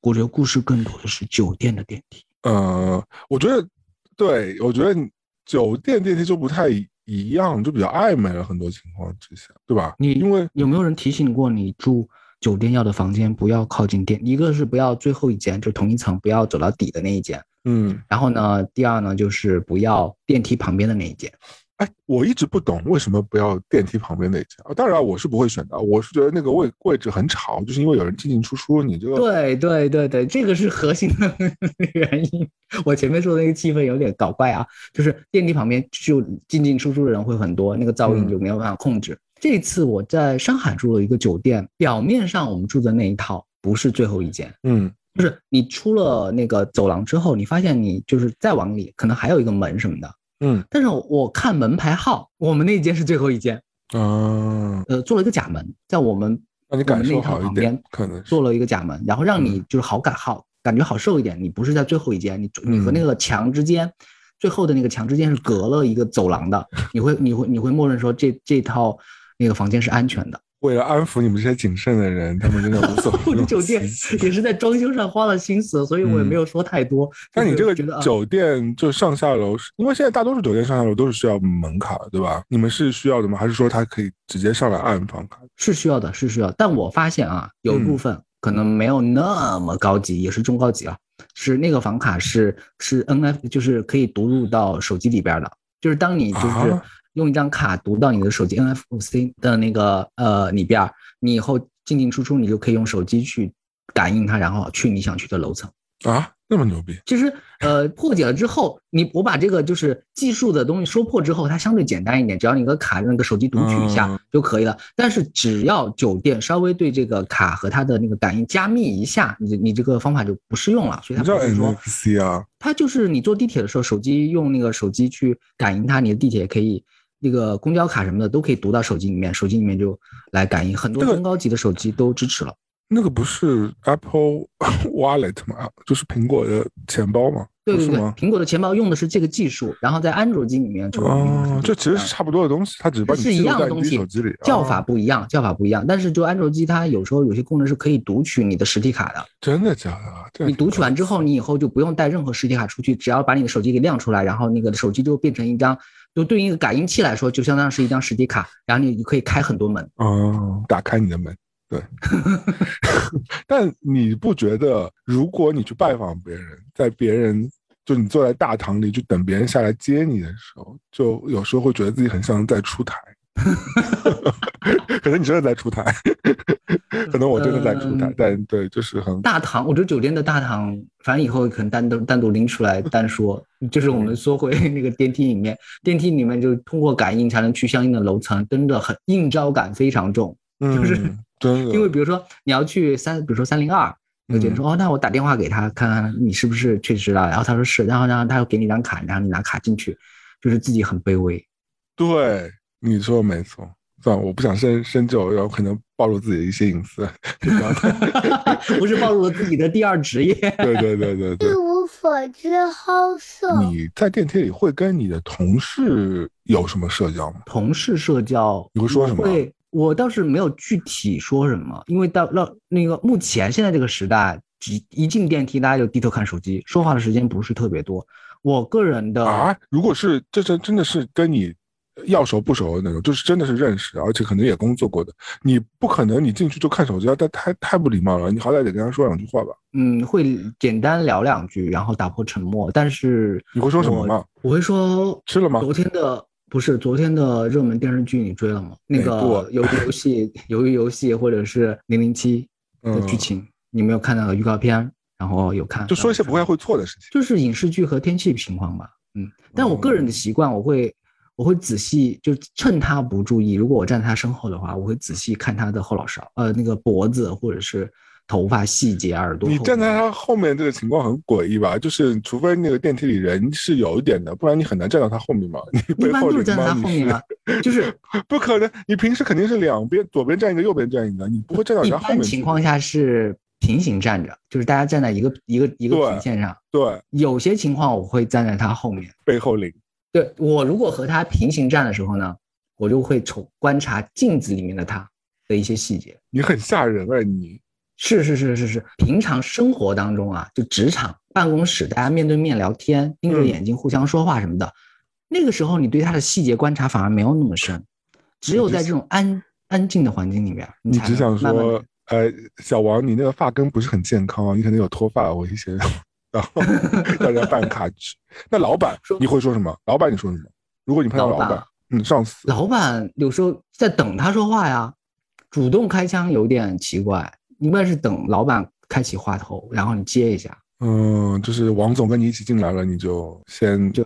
S2: 我觉得故事更多的是酒店的电梯。
S1: 呃，我觉得，对我觉得酒店电梯就不太。一样就比较暧昧了，很多情况之下，对吧？
S2: 你
S1: 因为
S2: 有没有人提醒过你住酒店要的房间不要靠近电？一个是不要最后一间，就同一层不要走到底的那一间，
S1: 嗯。
S2: 然后呢，第二呢就是不要电梯旁边的那一间。
S1: 哎，我一直不懂为什么不要电梯旁边那家。当然，我是不会选的。我是觉得那个位位置很吵，就是因为有人进进出出，你这个
S2: 对对对对，这个是核心的 [LAUGHS] 原因。我前面说的那个气氛有点搞怪啊，就是电梯旁边就进进出出的人会很多，那个噪音就没有办法控制。这次我在上海住了一个酒店，表面上我们住的那一套不是最后一间，
S1: 嗯，
S2: 就是你出了那个走廊之后，你发现你就是再往里可能还有一个门什么的。
S1: 嗯，
S2: 但是我看门牌号，我们那间是最后一间
S1: 啊。
S2: 呃，做了一个假门，在我们
S1: 让你感受
S2: 好一点，
S1: 可能
S2: 做了一个假门，然后让你就是好感好感觉好受一点。你不是在最后一间，你你和那个墙之间，最后的那个墙之间是隔了一个走廊的，你会你会你会默认说这这套那个房间是安全的。
S1: 为了安抚你们这些谨慎的人，他们真的无所 [LAUGHS] 谓。
S2: 酒店也是在装修上花了心思，所以我也没有说太多。
S1: 但你这个酒店就上下楼，因为现在大多数酒店上下楼都是需要门卡，对吧？你们是需要的吗？还是说他可以直接上来按房卡？
S2: 是需要的，是需要。但我发现啊，有一部分可能没有那么高级，也是中高级啊。是那个房卡是是 NF，就是可以读入到手机里边的，就是当你就是。用一张卡读到你的手机 NFC 的那个呃里边，你以后进进出出你就可以用手机去感应它，然后去你想去的楼层
S1: 啊，那么牛逼！
S2: 其实呃破解了之后，你我把这个就是技术的东西说破之后，它相对简单一点，只要你个卡那个手机读取一下就可以了。但是只要酒店稍微对这个卡和它的那个感应加密一下，你你这个方法就不适用了。所以它不是说
S1: NFC 啊，
S2: 它就是你坐地铁的时候，手机用那个手机去感应它，你的地铁可以。那个公交卡什么的都可以读到手机里面，手机里面就来感应，很多中高级的手机都支持了。
S1: 那个不是 Apple [LAUGHS] Wallet 吗？就是苹果的钱包吗？
S2: 对对对，苹果的钱包用的是这个技术，然后在安卓机里面就
S1: 哦，这其实是差不多的东西，它只是把你
S2: 是一样的东西，
S1: 手机里
S2: 叫法不一样，叫法不一样。但是就安卓机，它有时候有些功能是可以读取你的实体卡的。
S1: 真的假
S2: 的？你读取完之后，你以后就不用带任何实体卡出去，只要把你的手机给亮出来，然后那个手机就变成一张，就对应一个感应器来说，就相当于是一张实体卡，然后你你可以开很多门。
S1: 哦，打开你的门。对，[LAUGHS] 但你不觉得，如果你去拜访别人，在别人就你坐在大堂里，就等别人下来接你的时候，就有时候会觉得自己很像在出台。[LAUGHS] 可能你真的在出台，[LAUGHS] 可能我真的在出台，但对，就是很
S2: 大堂。我觉得酒店的大堂，反正以后可能单独单独拎出来单说。就是我们说回那个电梯里面，电梯里面就通过感应才能去相应的楼层，真的很应招感非常重，就是。因为比如说你要去三，比如说三零二，有姐姐说哦，那我打电话给他看看你是不是确实了，然后他说是，然后然后他又给你张卡，然后你拿卡进去，就是自己很卑微。
S1: 对，你说没错。算了，我不想深深究，然后可能暴露自己的一些隐私。[LAUGHS] [LAUGHS]
S2: 不是暴露了自己的第二职业。
S1: 对对对对对。
S3: 一无所知好色。
S1: 你在电梯里会跟你的同事有什么社交吗？
S2: 同事社交，
S1: 你会说什么？
S2: 对。我倒是没有具体说什么，因为到到那个目前现在这个时代，一一进电梯大家就低头看手机，说话的时间不是特别多。我个人的
S1: 啊，如果是这真真的是跟你要熟不熟的那种，就是真的是认识，而且可能也工作过的，你不可能你进去就看手机，太太太不礼貌了。你好歹得跟他说两句话吧。
S2: 嗯，会简单聊两句，然后打破沉默。但是
S1: 你会说什么吗？
S2: 我会说
S1: 吃了吗？
S2: 昨天的。不是昨天的热门电视剧你追了吗？那个鱿鱼游戏、[LAUGHS] 鱿鱼游戏或者是零零七的剧情，你没有看那个预告片？然后有看，
S1: 就说一些不会会错的事情，
S2: 就是影视剧和天气情况吧。嗯，但我个人的习惯，我会我会仔细，就趁他不注意，如果我站在他身后的话，我会仔细看他的后脑勺，呃，那个脖子或者是。头发细节，耳朵。
S1: 你站在他后面，这个情况很诡异吧？就是除非那个电梯里人是有一点的，不然你很难站到他后面嘛。你
S2: 一般都是站在他后面吗？[LAUGHS] 就是 [LAUGHS]
S1: 不可能。你平时肯定是两边，左边站一个，右边站一个，你不会站到人家后面。
S2: 一般情况下是平行站着，就是大家站在一个一个一个平线上。
S1: 对，
S2: 有些情况我会站在他后面，
S1: 背后领。
S2: 对我如果和他平行站的时候呢，我就会瞅观察镜子里面的他的一些细节。
S1: 你很吓人啊，你。
S2: 是是是是是，平常生活当中啊，就职场办公室，大家面对面聊天，盯着眼睛互相说话什么的，那个时候你对他的细节观察反而没有那么深，只有在这种安安静的环境里面，
S1: 你只想说，呃，小王，你那个发根不是很健康，你可能有脱发危险，然后 [LAUGHS] 大家办卡去。那老板你会说什么？老板你说什么？如果你碰到老板，嗯，上司，
S2: 老板有时候在等他说话呀，主动开枪有点奇怪。一般是等老板开启话头，然后你接一下。
S1: 嗯，就是王总跟你一起进来了，你就先
S2: 就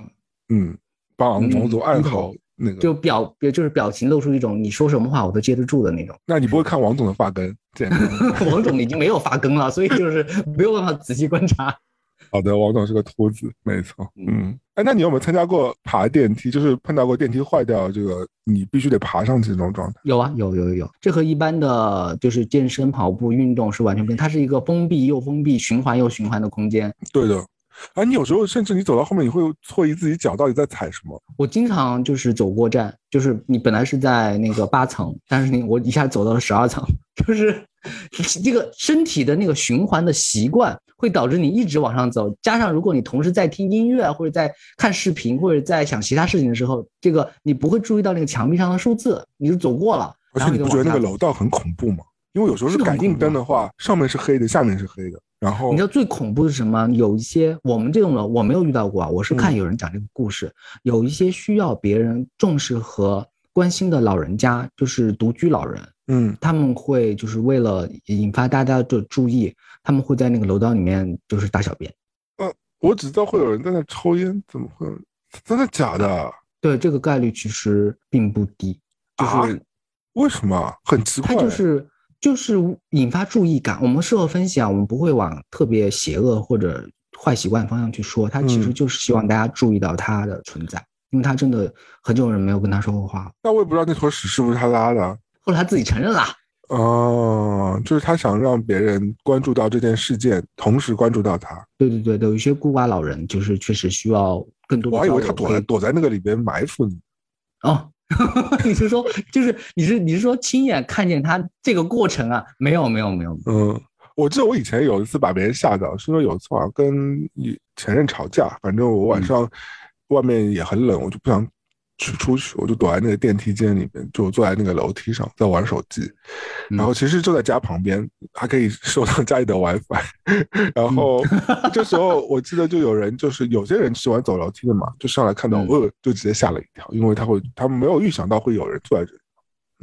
S1: 嗯，帮王总按好那个，
S2: 就表就是表情露出一种你说什么话我都接得住的那种。
S1: 那你不会看王总的发根？
S2: 对 [LAUGHS] 王总已经没有发根了，所以就是没有办法仔细观察。
S1: 好的，王总是个秃子，没错。嗯，哎，那你有没有参加过爬电梯？就是碰到过电梯坏掉，这个你必须得爬上去这种状态？
S2: 有啊，有有有有。这和一般的就是健身、跑步、运动是完全不一样，它是一个封闭又封闭、循环又循环的空间。
S1: 对的。哎，你有时候甚至你走到后面，你会错疑自己脚到底在踩什么？
S2: 我经常就是走过站，就是你本来是在那个八层，但是你我一下走到了十二层，[LAUGHS] 就是这个身体的那个循环的习惯会导致你一直往上走。加上如果你同时在听音乐或者在看视频或者在想其他事情的时候，这个你不会注意到那个墙壁上的数字，你就走过了。
S1: 而且你不觉得那个楼道很恐怖吗？因为有时候是感应灯的话，上面是黑的，下面是黑的。然后
S2: 你知道最恐怖的是什么？有一些我们这种楼我没有遇到过啊，我是看有人讲这个故事，有一些需要别人重视和关心的老人家，就是独居老人，
S1: 嗯，
S2: 他们会就是为了引发大家的注意，他们会在那个楼道里面就是大小便。
S1: 呃，我只知道会有人在那抽烟，怎么会？真的假的？
S2: 对，这个概率其实并不低。就是
S1: 为什么？很奇怪。
S2: 他就是。就是引发注意感。我们事后分析啊，我们不会往特别邪恶或者坏习惯方向去说，他其实就是希望大家注意到他的存在，因为他真的很久人没有跟他说过话。
S1: 那我也不知道那坨屎是不是他拉的，
S2: 后来他自己承认了。
S1: 哦，就是他想让别人关注到这件事件，同时关注到他。
S2: 对对对，有一些孤寡老人就是确实需要更多。
S1: 我还以为他躲在躲在那个里边埋伏你。
S2: 哦，[LAUGHS] 你是说就是你是你是说亲眼看见他这个过程啊？没有没有没有。
S1: 嗯，我记得我以前有一次把别人吓到，是说有一次好像跟前任吵架，反正我晚上外面也很冷，我就不想。去出去，我就躲在那个电梯间里面，就坐在那个楼梯上，在玩手机。然后其实就在家旁边，还可以 [LAUGHS] 收到家里的 WiFi。然后 [LAUGHS] 这时候我记得就有人，就是有些人喜欢走楼梯的嘛，就上来看到我，就直接吓了一跳，因为他会，他们没有预想到会有人坐在这里。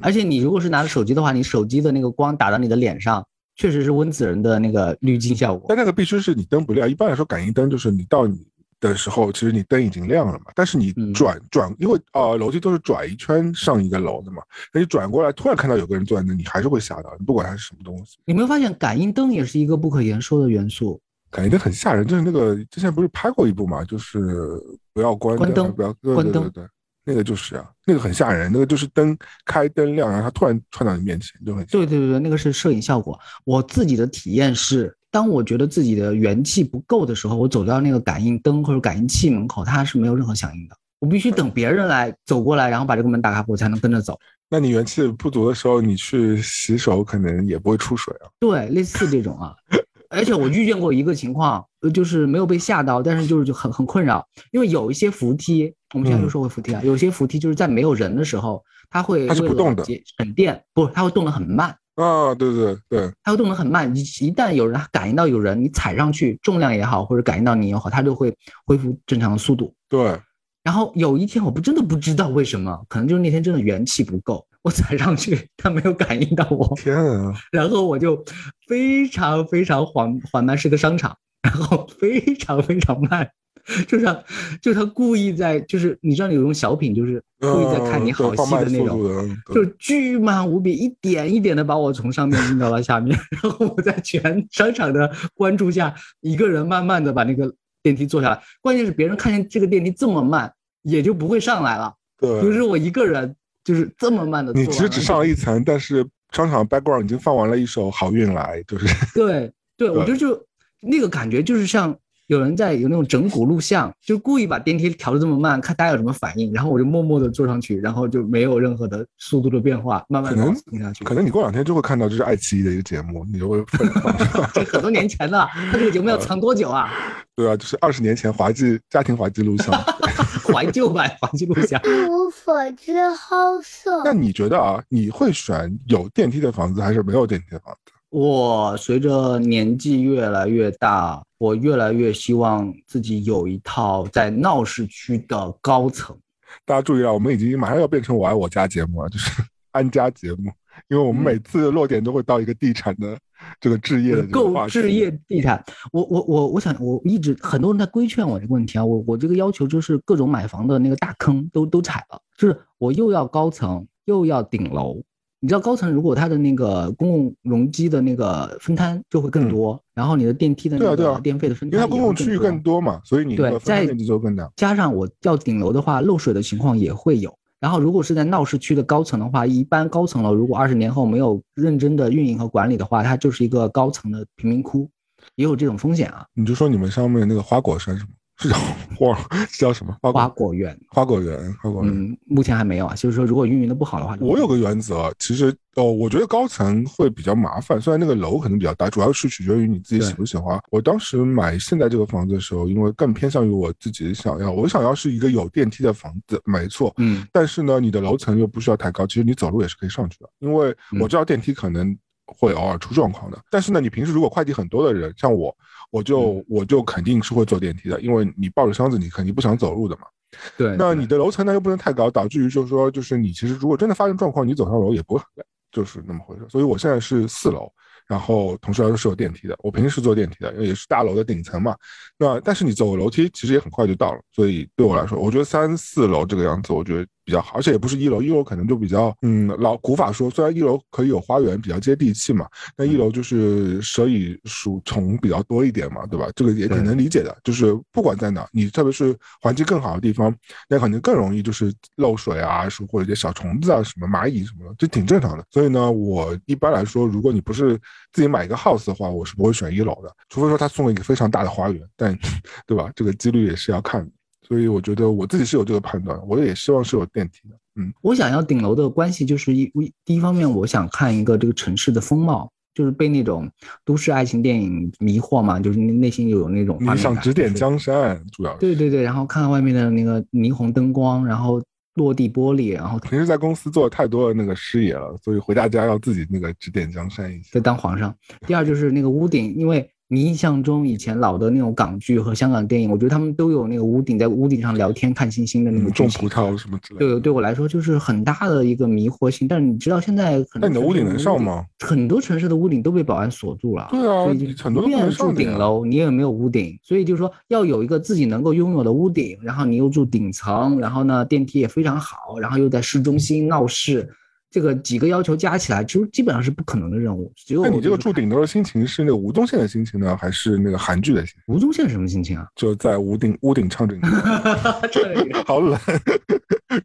S2: 而且你如果是拿着手机的话，你手机的那个光打到你的脸上，确实是温子仁的那个滤镜效果。
S1: 但那个必须是你灯不亮，一般来说感应灯就是你到你。的时候，其实你灯已经亮了嘛，但是你转转，因为呃楼梯都是转一圈上一个楼的嘛，那你转过来突然看到有个人坐在那，你还是会吓到，你不管它是什么东西。
S2: 你没有发现感应灯也是一个不可言说的元素？
S1: 感应灯很吓人，就是那个之前不是拍过一部嘛，就是不要关
S2: 灯，
S1: 不要关灯，对对对，那个就是啊，那个很吓人，那个就是灯开灯亮，然后它突然窜到你面前，就很
S2: 对对对对，那个是摄影效果。我自己的体验是。当我觉得自己的元气不够的时候，我走到那个感应灯或者感应器门口，它是没有任何响应的。我必须等别人来走过来，然后把这个门打开，我才能跟着走。
S1: 那你元气不足的时候，你去洗手可能也不会出水啊。
S2: 对，类似这种啊。而且我遇见过一个情况，就是没有被吓到，但是就是就很很困扰，因为有一些扶梯，我们现在又说回扶梯啊，有些扶梯就是在没有人的时候，它会
S1: 它是不动的，
S2: 省电不，它会动得很慢。
S1: 啊，对对对，
S2: 它会动得很慢。一一旦有人感应到有人，你踩上去，重量也好，或者感应到你也好，它就会恢复正常的速度。
S1: 对。
S2: 然后有一天，我不真的不知道为什么，可能就是那天真的元气不够，我踩上去，它没有感应到我。
S1: 天啊！
S2: 然后我就非常非常缓缓慢，是个商场，然后非常非常慢。就是他，就是他故意在，就是你知道有种小品，就是故意在看你好戏的那种，就是巨慢无比，一点一点的把我从上面运到了下面，[LAUGHS] 然后我在全商场的关注下，一个人慢慢的把那个电梯坐下来。关键是别人看见这个电梯这么慢，也就不会上来了。
S1: 对，
S2: 就是我一个人，就是这么慢的。
S1: 你其实只上了一层，但是商场 background 已经放完了一首《好运来》，就是
S2: 对对，我觉得就那个感觉就是像。有人在有那种整蛊录像，就故意把电梯调的这么慢，看大家有什么反应，然后我就默默的坐上去，然后就没有任何的速度的变化，慢慢
S1: 停下去。可能你过两天就会看到，这是爱奇艺的一个节目，你就会。[LAUGHS]
S2: 这很多年前了，他这个节目要藏多久啊？
S1: 对啊，就是二十年前滑稽家庭滑稽录像，[LAUGHS]
S2: 怀旧版 [LAUGHS] 滑稽录像。
S3: 一无所知好色。
S1: 那你觉得啊，你会选有电梯的房子还是没有电梯的房子？
S2: 我随着年纪越来越大，我越来越希望自己有一套在闹市区的高层。
S1: 大家注意啊，我们已经马上要变成我爱我家节目了，就是 [LAUGHS] 安家节目，因为我们每次落点都会到一个地产的这个置业的
S2: 购置业地产。我我我我想我一直很多人在规劝我这个问题啊，我我这个要求就是各种买房的那个大坑都都踩了，就是我又要高层又要顶楼。你知道高层如果它的那个公共容积的那个分摊就会更多，然后你的电梯的那个电费的分摊，
S1: 因为它公共区域更多嘛，所以你
S2: 对在
S1: 面积就更大。
S2: 加上我要顶楼的话，漏水的情况也会有。然后如果是在闹市区的高层的话，一般高层楼如果二十年后没有认真的运营和管理的话，它就是一个高层的贫民窟，也有这种风险啊。
S1: 你就说你们上面那个花果山是吗？[LAUGHS] 花，叫什么？
S2: 花果园，
S1: 花果园，花果园。
S2: 嗯，目前还没有啊。就是说，如果运营的不好的话，
S1: 我有个原则，其实哦，我觉得高层会比较麻烦。虽然那个楼可能比较大，主要是取决于你自己喜不喜欢。我当时买现在这个房子的时候，因为更偏向于我自己想要，我想要是一个有电梯的房子，没错。
S2: 嗯。
S1: 但是呢，你的楼层又不需要太高，其实你走路也是可以上去的。因为我知道电梯可能会偶尔出状况的，但是呢，你平时如果快递很多的人，像我。我就我就肯定是会坐电梯的，因为你抱着箱子，你肯定不想走路的嘛。
S2: 对。
S1: 那你的楼层呢又不能太高，导致于就是说，就是你其实如果真的发生状况，你走上楼也不会很累，就是那么回事。所以我现在是四楼，然后同时还是有电梯的。我平时是坐电梯的，因为也是大楼的顶层嘛。那但是你走楼梯其实也很快就到了，所以对我来说，我觉得三四楼这个样子，我觉得比较好，而且也不是一楼，一楼可能就比较嗯老古法说，虽然一楼可以有花园，比较接地气嘛，但一楼就是蛇蚁鼠虫比较多一点嘛，对吧？这个也挺能理解的，就是不管在哪，你特别是环境更好的地方，那肯定更容易就是漏水啊，是或者一些小虫子啊，什么蚂蚁什么的，这挺正常的。所以呢，我一般来说，如果你不是自己买一个 house 的话，我是不会选一楼的，除非说他送了一个非常大的花园，但 [LAUGHS] 对吧？这个几率也是要看的。所以我觉得我自己是有这个判断，我也希望是有电梯的。嗯，
S2: 我想要顶楼的关系就是一第一方面，我想看一个这个城市的风貌，就是被那种都市爱情电影迷惑嘛，就是内心有那种。
S1: 你想指点江山，主要
S2: 对对对，然后看看外面的那个霓虹灯光，然后落地玻璃，然后
S1: 平时在公司做太多的那个视野了，所以回大家要自己那个指点江山一下，
S2: 再当皇上。第二就是那个屋顶，因为。你印象中以前老的那种港剧和香港电影，我觉得他们都有那个屋顶，在屋顶上聊天看星星的那种
S1: 种葡萄什么之类的。
S2: 对，对我来说就是很大的一个迷惑性。但是你知道现在，
S1: 那你的屋顶能上吗？
S2: 很多城市的屋顶都被保安锁住了。
S1: 对啊，很多
S2: 都住顶楼，你也没有屋顶，所以就是说要有一个自己能够拥有的屋顶，然后你又住顶层，然后呢电梯也非常好，然后又在市中心闹市。这个几个要求加起来，其实基本上是不可能的任务。只有
S1: 那你这个住顶楼的心情是那个吴宗宪的心情呢，还是那个韩剧的心情？
S2: 吴宗宪什么心情啊？
S1: 就在屋顶屋顶唱着，[LAUGHS] 好冷，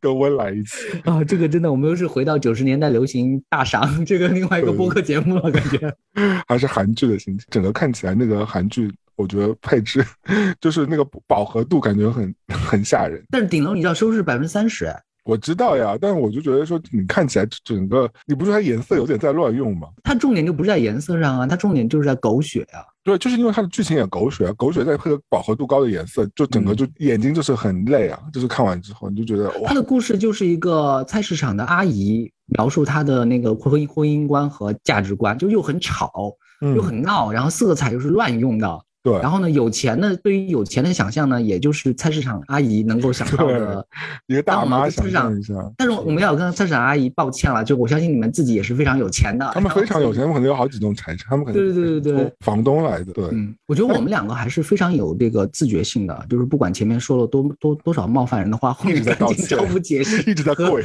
S1: 跟温岚一起
S2: 啊！这个真的，我们又是回到九十年代流行大赏这个另外一个播客节目了，感觉 [LAUGHS]
S1: 还是韩剧的心情。整个看起来那个韩剧，我觉得配置 [LAUGHS] 就是那个饱和度，感觉很很吓人。
S2: 但是顶楼你知道收视百分之三十哎。
S1: 我知道呀，但是我就觉得说，你看起来整个，你不是它颜色有点在乱用吗？
S2: 它重点就不是在颜色上啊，它重点就是在狗血啊。
S1: 对，就是因为它的剧情也狗血啊，狗血再配合饱和度高的颜色，就整个就眼睛就是很累啊。就是看完之后你就觉得，
S2: 它的故事就是一个菜市场的阿姨描述她的那个婚姻婚姻观和价值观，就又很吵，又很闹，然后色彩又是乱用的。
S1: 对，
S2: 然后呢，有钱的对于有钱的想象呢，也就是菜市场阿姨能够想到的
S1: 一个大妈
S2: 想象一下。但是我们要跟菜市场阿姨抱歉了，就我相信你们自己也是非常有钱的。
S1: 他们非常有钱，他们可能有好几栋财产，他们可能
S2: 对对对对
S1: 房东来的。对，
S2: 嗯，我觉得我们两个还是非常有这个自觉性的，就是不管前面说了多多多少冒犯人的话，后面赶紧交不解释，
S1: 一直在跪。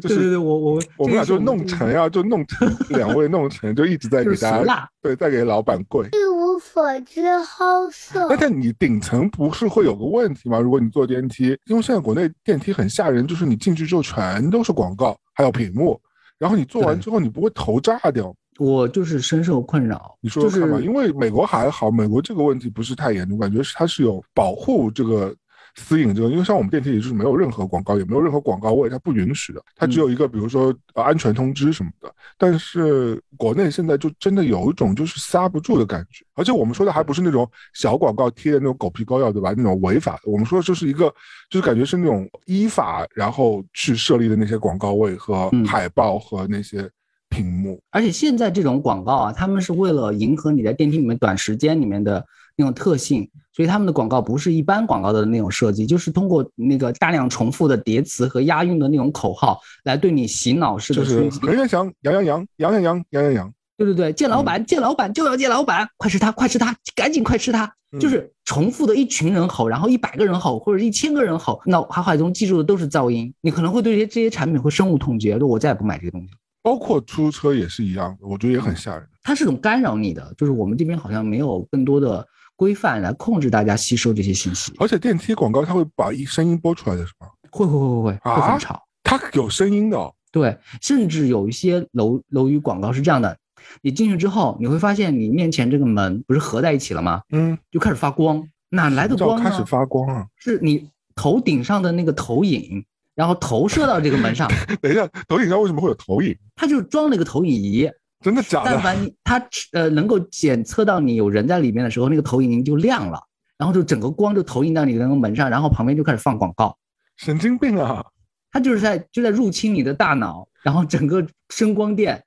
S2: 对对对，我我
S1: 我们俩就弄成呀，就弄成两位弄成，就一直在给大家对，再给老板跪。
S3: 一无所知好色。
S1: 那但你顶层不是会有个问题吗？如果你坐电梯，因为现在国内电梯很吓人，就是你进去之后全都是广告，还有屏幕，然后你做完之后你不会头炸掉？
S2: 我就是深受困扰。
S1: 你说说看吧，因为美国还好，美国这个问题不是太严重，感觉是它是有保护这个。私隐这个，因为像我们电梯里就是没有任何广告，也没有任何广告位，它不允许的，它只有一个，比如说安全通知什么的。但是国内现在就真的有一种就是刹不住的感觉，而且我们说的还不是那种小广告贴的那种狗皮膏药，对吧？那种违法的，我们说的就是一个，就是感觉是那种依法然后去设立的那些广告位和海报和那些屏幕。
S2: 而且现在这种广告啊，他们是为了迎合你在电梯里面短时间里面的。那种特性，所以他们的广告不是一般广告的那种设计，就是通过那个大量重复的叠词和押韵的那种口号来对你洗脑式的。
S1: 就是任元祥，杨洋洋，杨洋洋，杨洋洋。
S2: 对对对，见老板，见老板就要见老板，快吃它，快吃它，赶紧快吃它。就是重复的一群人吼，然后一百个人吼，或者一千个人吼，脑海中记住的都是噪音。你可能会对这些这些产品会深恶痛绝，说我再也不买这个东西。
S1: 包括出租车也是一样的，我觉得也很吓人。
S2: 它是种干扰你的，就是我们这边好像没有更多的。规范来控制大家吸收这些信息，
S1: 而且电梯广告它会把一声音播出来的是吗？
S2: 会会会会会会很吵，
S1: 它有声音的。
S2: 对，甚至有一些楼楼宇广告是这样的：你进去之后，你会发现你面前这个门不是合在一起了吗？
S1: 嗯，
S2: 就开始发光，哪来的光
S1: 开始发光啊！
S2: 是你头顶上的那个投影，然后投射到这个门上。[LAUGHS]
S1: 等一下，投影上为什么会有投影？
S2: 它就装了一个投影仪。
S1: 真的假的？
S2: 但凡你它呃能够检测到你有人在里面的时候，那个投影就亮了，然后就整个光就投影到你的那个门上，然后旁边就开始放广告。
S1: 神经病啊！
S2: 它就是在就在入侵你的大脑，然后整个声光电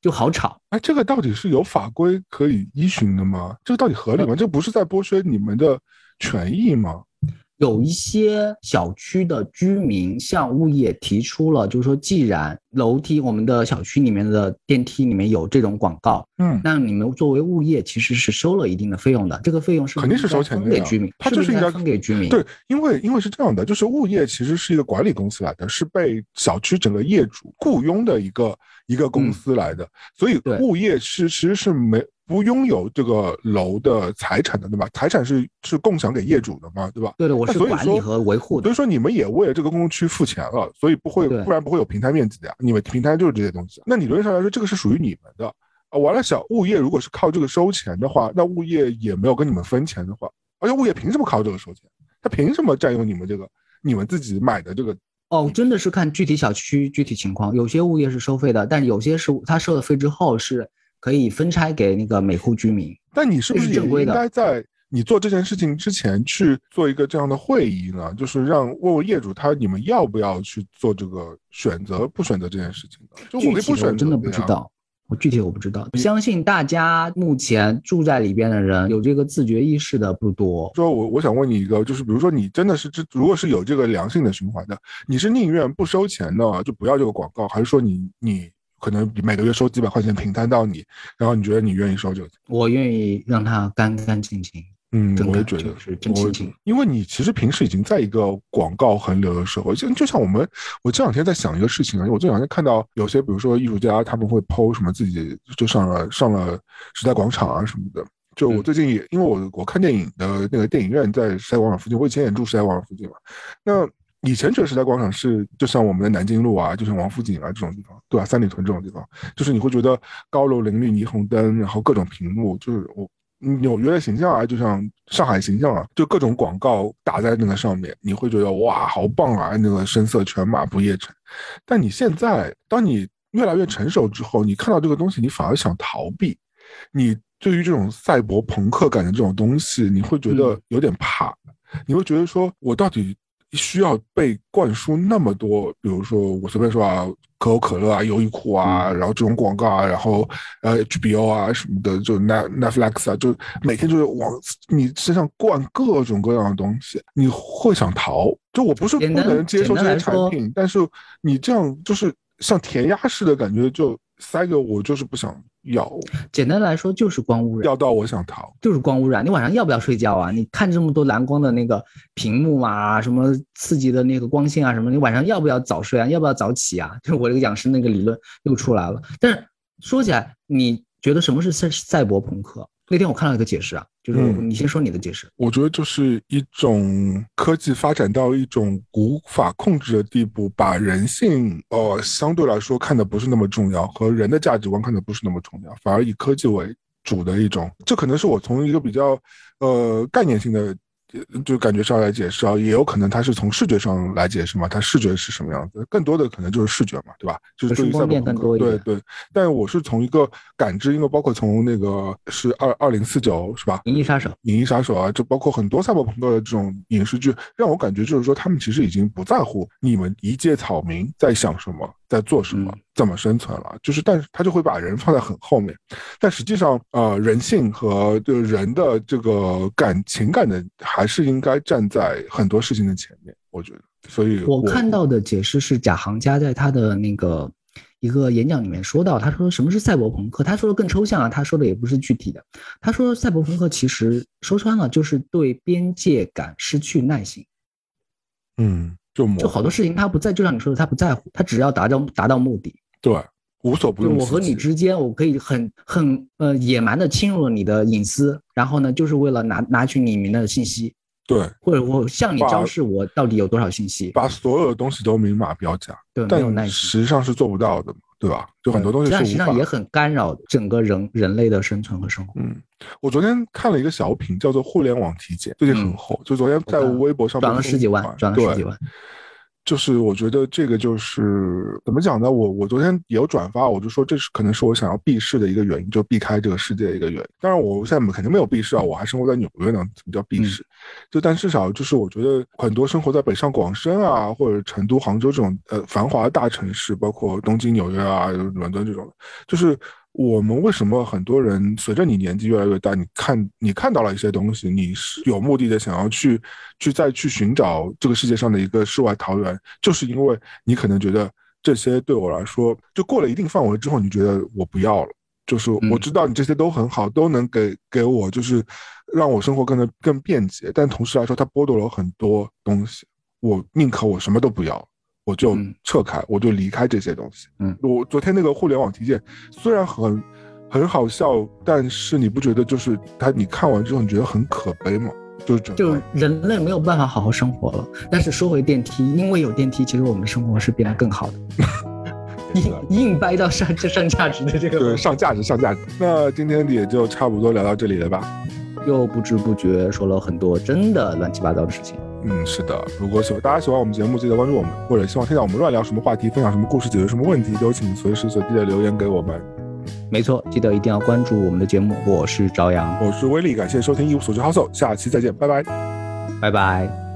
S2: 就好吵。
S1: 哎，这个到底是有法规可以依循的吗？这个到底合理吗？这不是在剥削你们的权益吗？
S2: 有一些小区的居民向物业提出了，就是说，既然楼梯我们的小区里面的电梯里面有这种广告，
S1: 嗯，
S2: 那你们作为物业其实是收了一定的费用的，这个费用是
S1: 肯定是收钱的
S2: 给居民，
S1: 他就是应该
S2: 分给居民。
S1: 对，因为因为是这样的，就是物业其实是一个管理公司来的，是被小区整个业主雇佣的一个一个公司来的，所以物业是其实是没。不拥有这个楼的财产的，对吧？财产是是共享给业主的嘛，对吧？
S2: 对的，我是管理和维护的。
S1: 所以说你们也为了这个公共区付钱了，所以不会，不然不会有平台面积的呀。你们平台就是这些东西。那理论上来说，这个是属于你们的啊。完了，小物业如果是靠这个收钱的话，那物业也没有跟你们分钱的话，而且物业凭什么靠这个收钱？他凭什么占用你们这个你们自己买的这个？
S2: 哦，真的是看具体小区具体情况，有些物业是收费的，但有些是他收了费之后是。可以分拆给那个每户居民，
S1: 但你是不是也应该在你做这件事情之前去做一个这样的会议呢？就是让问问业主他你们要不要去做这个选择，不选择这件事情的？就我可以不选择，
S2: 真的不知道，我具体我不知道。相信大家目前住在里边的人有这个自觉意识的不多。
S1: 说我我想问你一个，就是比如说你真的是这如果是有这个良性的循环的，你是宁愿不收钱的就不要这个广告，还是说你你？可能每个月收几百块钱平摊到你，然后你觉得你愿意收这个？
S2: 我愿意让它干干净净。
S1: 嗯，我也觉得
S2: 是真清净。
S1: 因为你其实平时已经在一个广告横流的社会，就就像我们，我这两天在想一个事情啊，我这两天看到有些，比如说艺术家他们会 PO 什么自己就上了上了时代广场啊什么的。就我最近也因为我我看电影的那个电影院在时代广场附近，我以前也住时代广场附近嘛，那。以前觉得时代广场是就像我们的南京路啊，就像王府井啊这种地方，对吧？三里屯这种地方，就是你会觉得高楼林立、霓虹灯，然后各种屏幕，就是我纽约的形象啊，就像上海形象啊，就各种广告打在那个上面，你会觉得哇，好棒啊！那个声色犬马不夜城。但你现在，当你越来越成熟之后，你看到这个东西，你反而想逃避。你对于这种赛博朋克感的这种东西，你会觉得有点怕，你会觉得说我到底。需要被灌输那么多，比如说我随便说啊，可口可乐啊、优衣库啊，然后这种广告啊，然后呃 HBO 啊什么的，就 Net Netflix 啊，就每天就是往你身上灌各种各样的东西，你会想逃。就我不是不能接受这些产品，但是你这样就是像填鸭式的感觉，就塞给我，就是不想。要
S2: 简单来说就是光污染，
S1: 要到我想逃，
S2: 就是光污染。你晚上要不要睡觉啊？你看这么多蓝光的那个屏幕啊，什么刺激的那个光线啊，什么，你晚上要不要早睡啊？要不要早起啊？[LAUGHS] 就是我这个养生那个理论又出来了。但是说起来，你觉得什么是赛赛博朋克？那天我看到一个解释啊，就是你先说你的解释。
S1: 我觉得就是一种科技发展到一种无法控制的地步，把人性呃相对来说看的不是那么重要，和人的价值观看的不是那么重要，反而以科技为主的一种。这可能是我从一个比较呃概念性的。就感觉上来解释啊，也有可能它是从视觉上来解释嘛，它视觉是什么样子，更多的可能就是视觉嘛，对吧？就是对于赛博朋克，对对。但我是从一个感知，因为包括从那个是二二零四九是吧？
S2: 银翼杀手，
S1: 银翼杀手啊，就包括很多赛博朋克的这种影视剧，让我感觉就是说，他们其实已经不在乎你们一介草民在想什么。在做什么？怎么生存了？就是，但是他就会把人放在很后面，但实际上，呃，人性和就人的这个感情感的，还是应该站在很多事情的前面。我觉得，所以
S2: 我看到的解释是，贾行家在他的那个一个演讲里面说到，他说什么是赛博朋克？他说的更抽象啊，他说的也不是具体的。他说赛博朋克其实说穿了就是对边界感失去耐心。
S1: 嗯。
S2: 就好多事情他不在，就像你说的，他不在乎，他只要达到达到目的，
S1: 对，无所不用。
S2: 我和你之间，我可以很很呃野蛮的侵入你的隐私，然后呢，就是为了拿拿取你们的信息，
S1: 对，
S2: 或者我向你昭示我到底有多少信息，
S1: 把所有的东西都明码标价，
S2: 对，
S1: 但实际上是做不到的。对吧？就很多东西
S2: 实际上也很干扰整个人人类的生存和生活。
S1: 嗯，我昨天看了一个小品，叫做《互联网体检》，最近很火。就昨天在微博上
S2: 转了十几万，转了十几万。
S1: 就是我觉得这个就是怎么讲呢？我我昨天也有转发，我就说这是可能是我想要避世的一个原因，就避开这个世界的一个原因。当然我现在肯定没有避世啊，我还生活在纽约呢，怎么叫避世？就但至少就是我觉得很多生活在北上广深啊，或者成都、杭州这种呃繁华大城市，包括东京、纽约啊、伦敦这种，就是我们为什么很多人随着你年纪越来越大，你看你看到了一些东西，你是有目的的想要去去再去寻找这个世界上的一个世外桃源，就是因为你可能觉得这些对我来说，就过了一定范围之后，你觉得我不要了。就是我知道你这些都很好，都能给给我，就是让我生活更的更便捷。但同时来说，它剥夺了很多东西。我宁可我什么都不要，我就撤开，我就离开这些东西。
S2: 嗯，
S1: 我昨天那个互联网体检虽然很很好笑，但是你不觉得就是他你看完之后你觉得很可悲吗？就是
S2: 就人类没有办法好好生活了。但是说回电梯，因为有电梯，其实我们的生活是变得更好的。[LAUGHS] 硬硬掰到上上价值的这个，
S1: 对上价值上价值。那今天也就差不多聊到这里了吧？
S2: 又不知不觉说了很多真的乱七八糟的事情。
S1: 嗯，是的。如果喜大家喜欢我们节目，记得关注我们，或者希望听到我们乱聊什么话题，分享什么故事，解决什么问题，都请随时随地的留言给我们。
S2: 没错，记得一定要关注我们的节目。我是朝阳，
S1: 我是威力，感谢收听一无所知好手，下期再见，拜拜，
S2: 拜拜。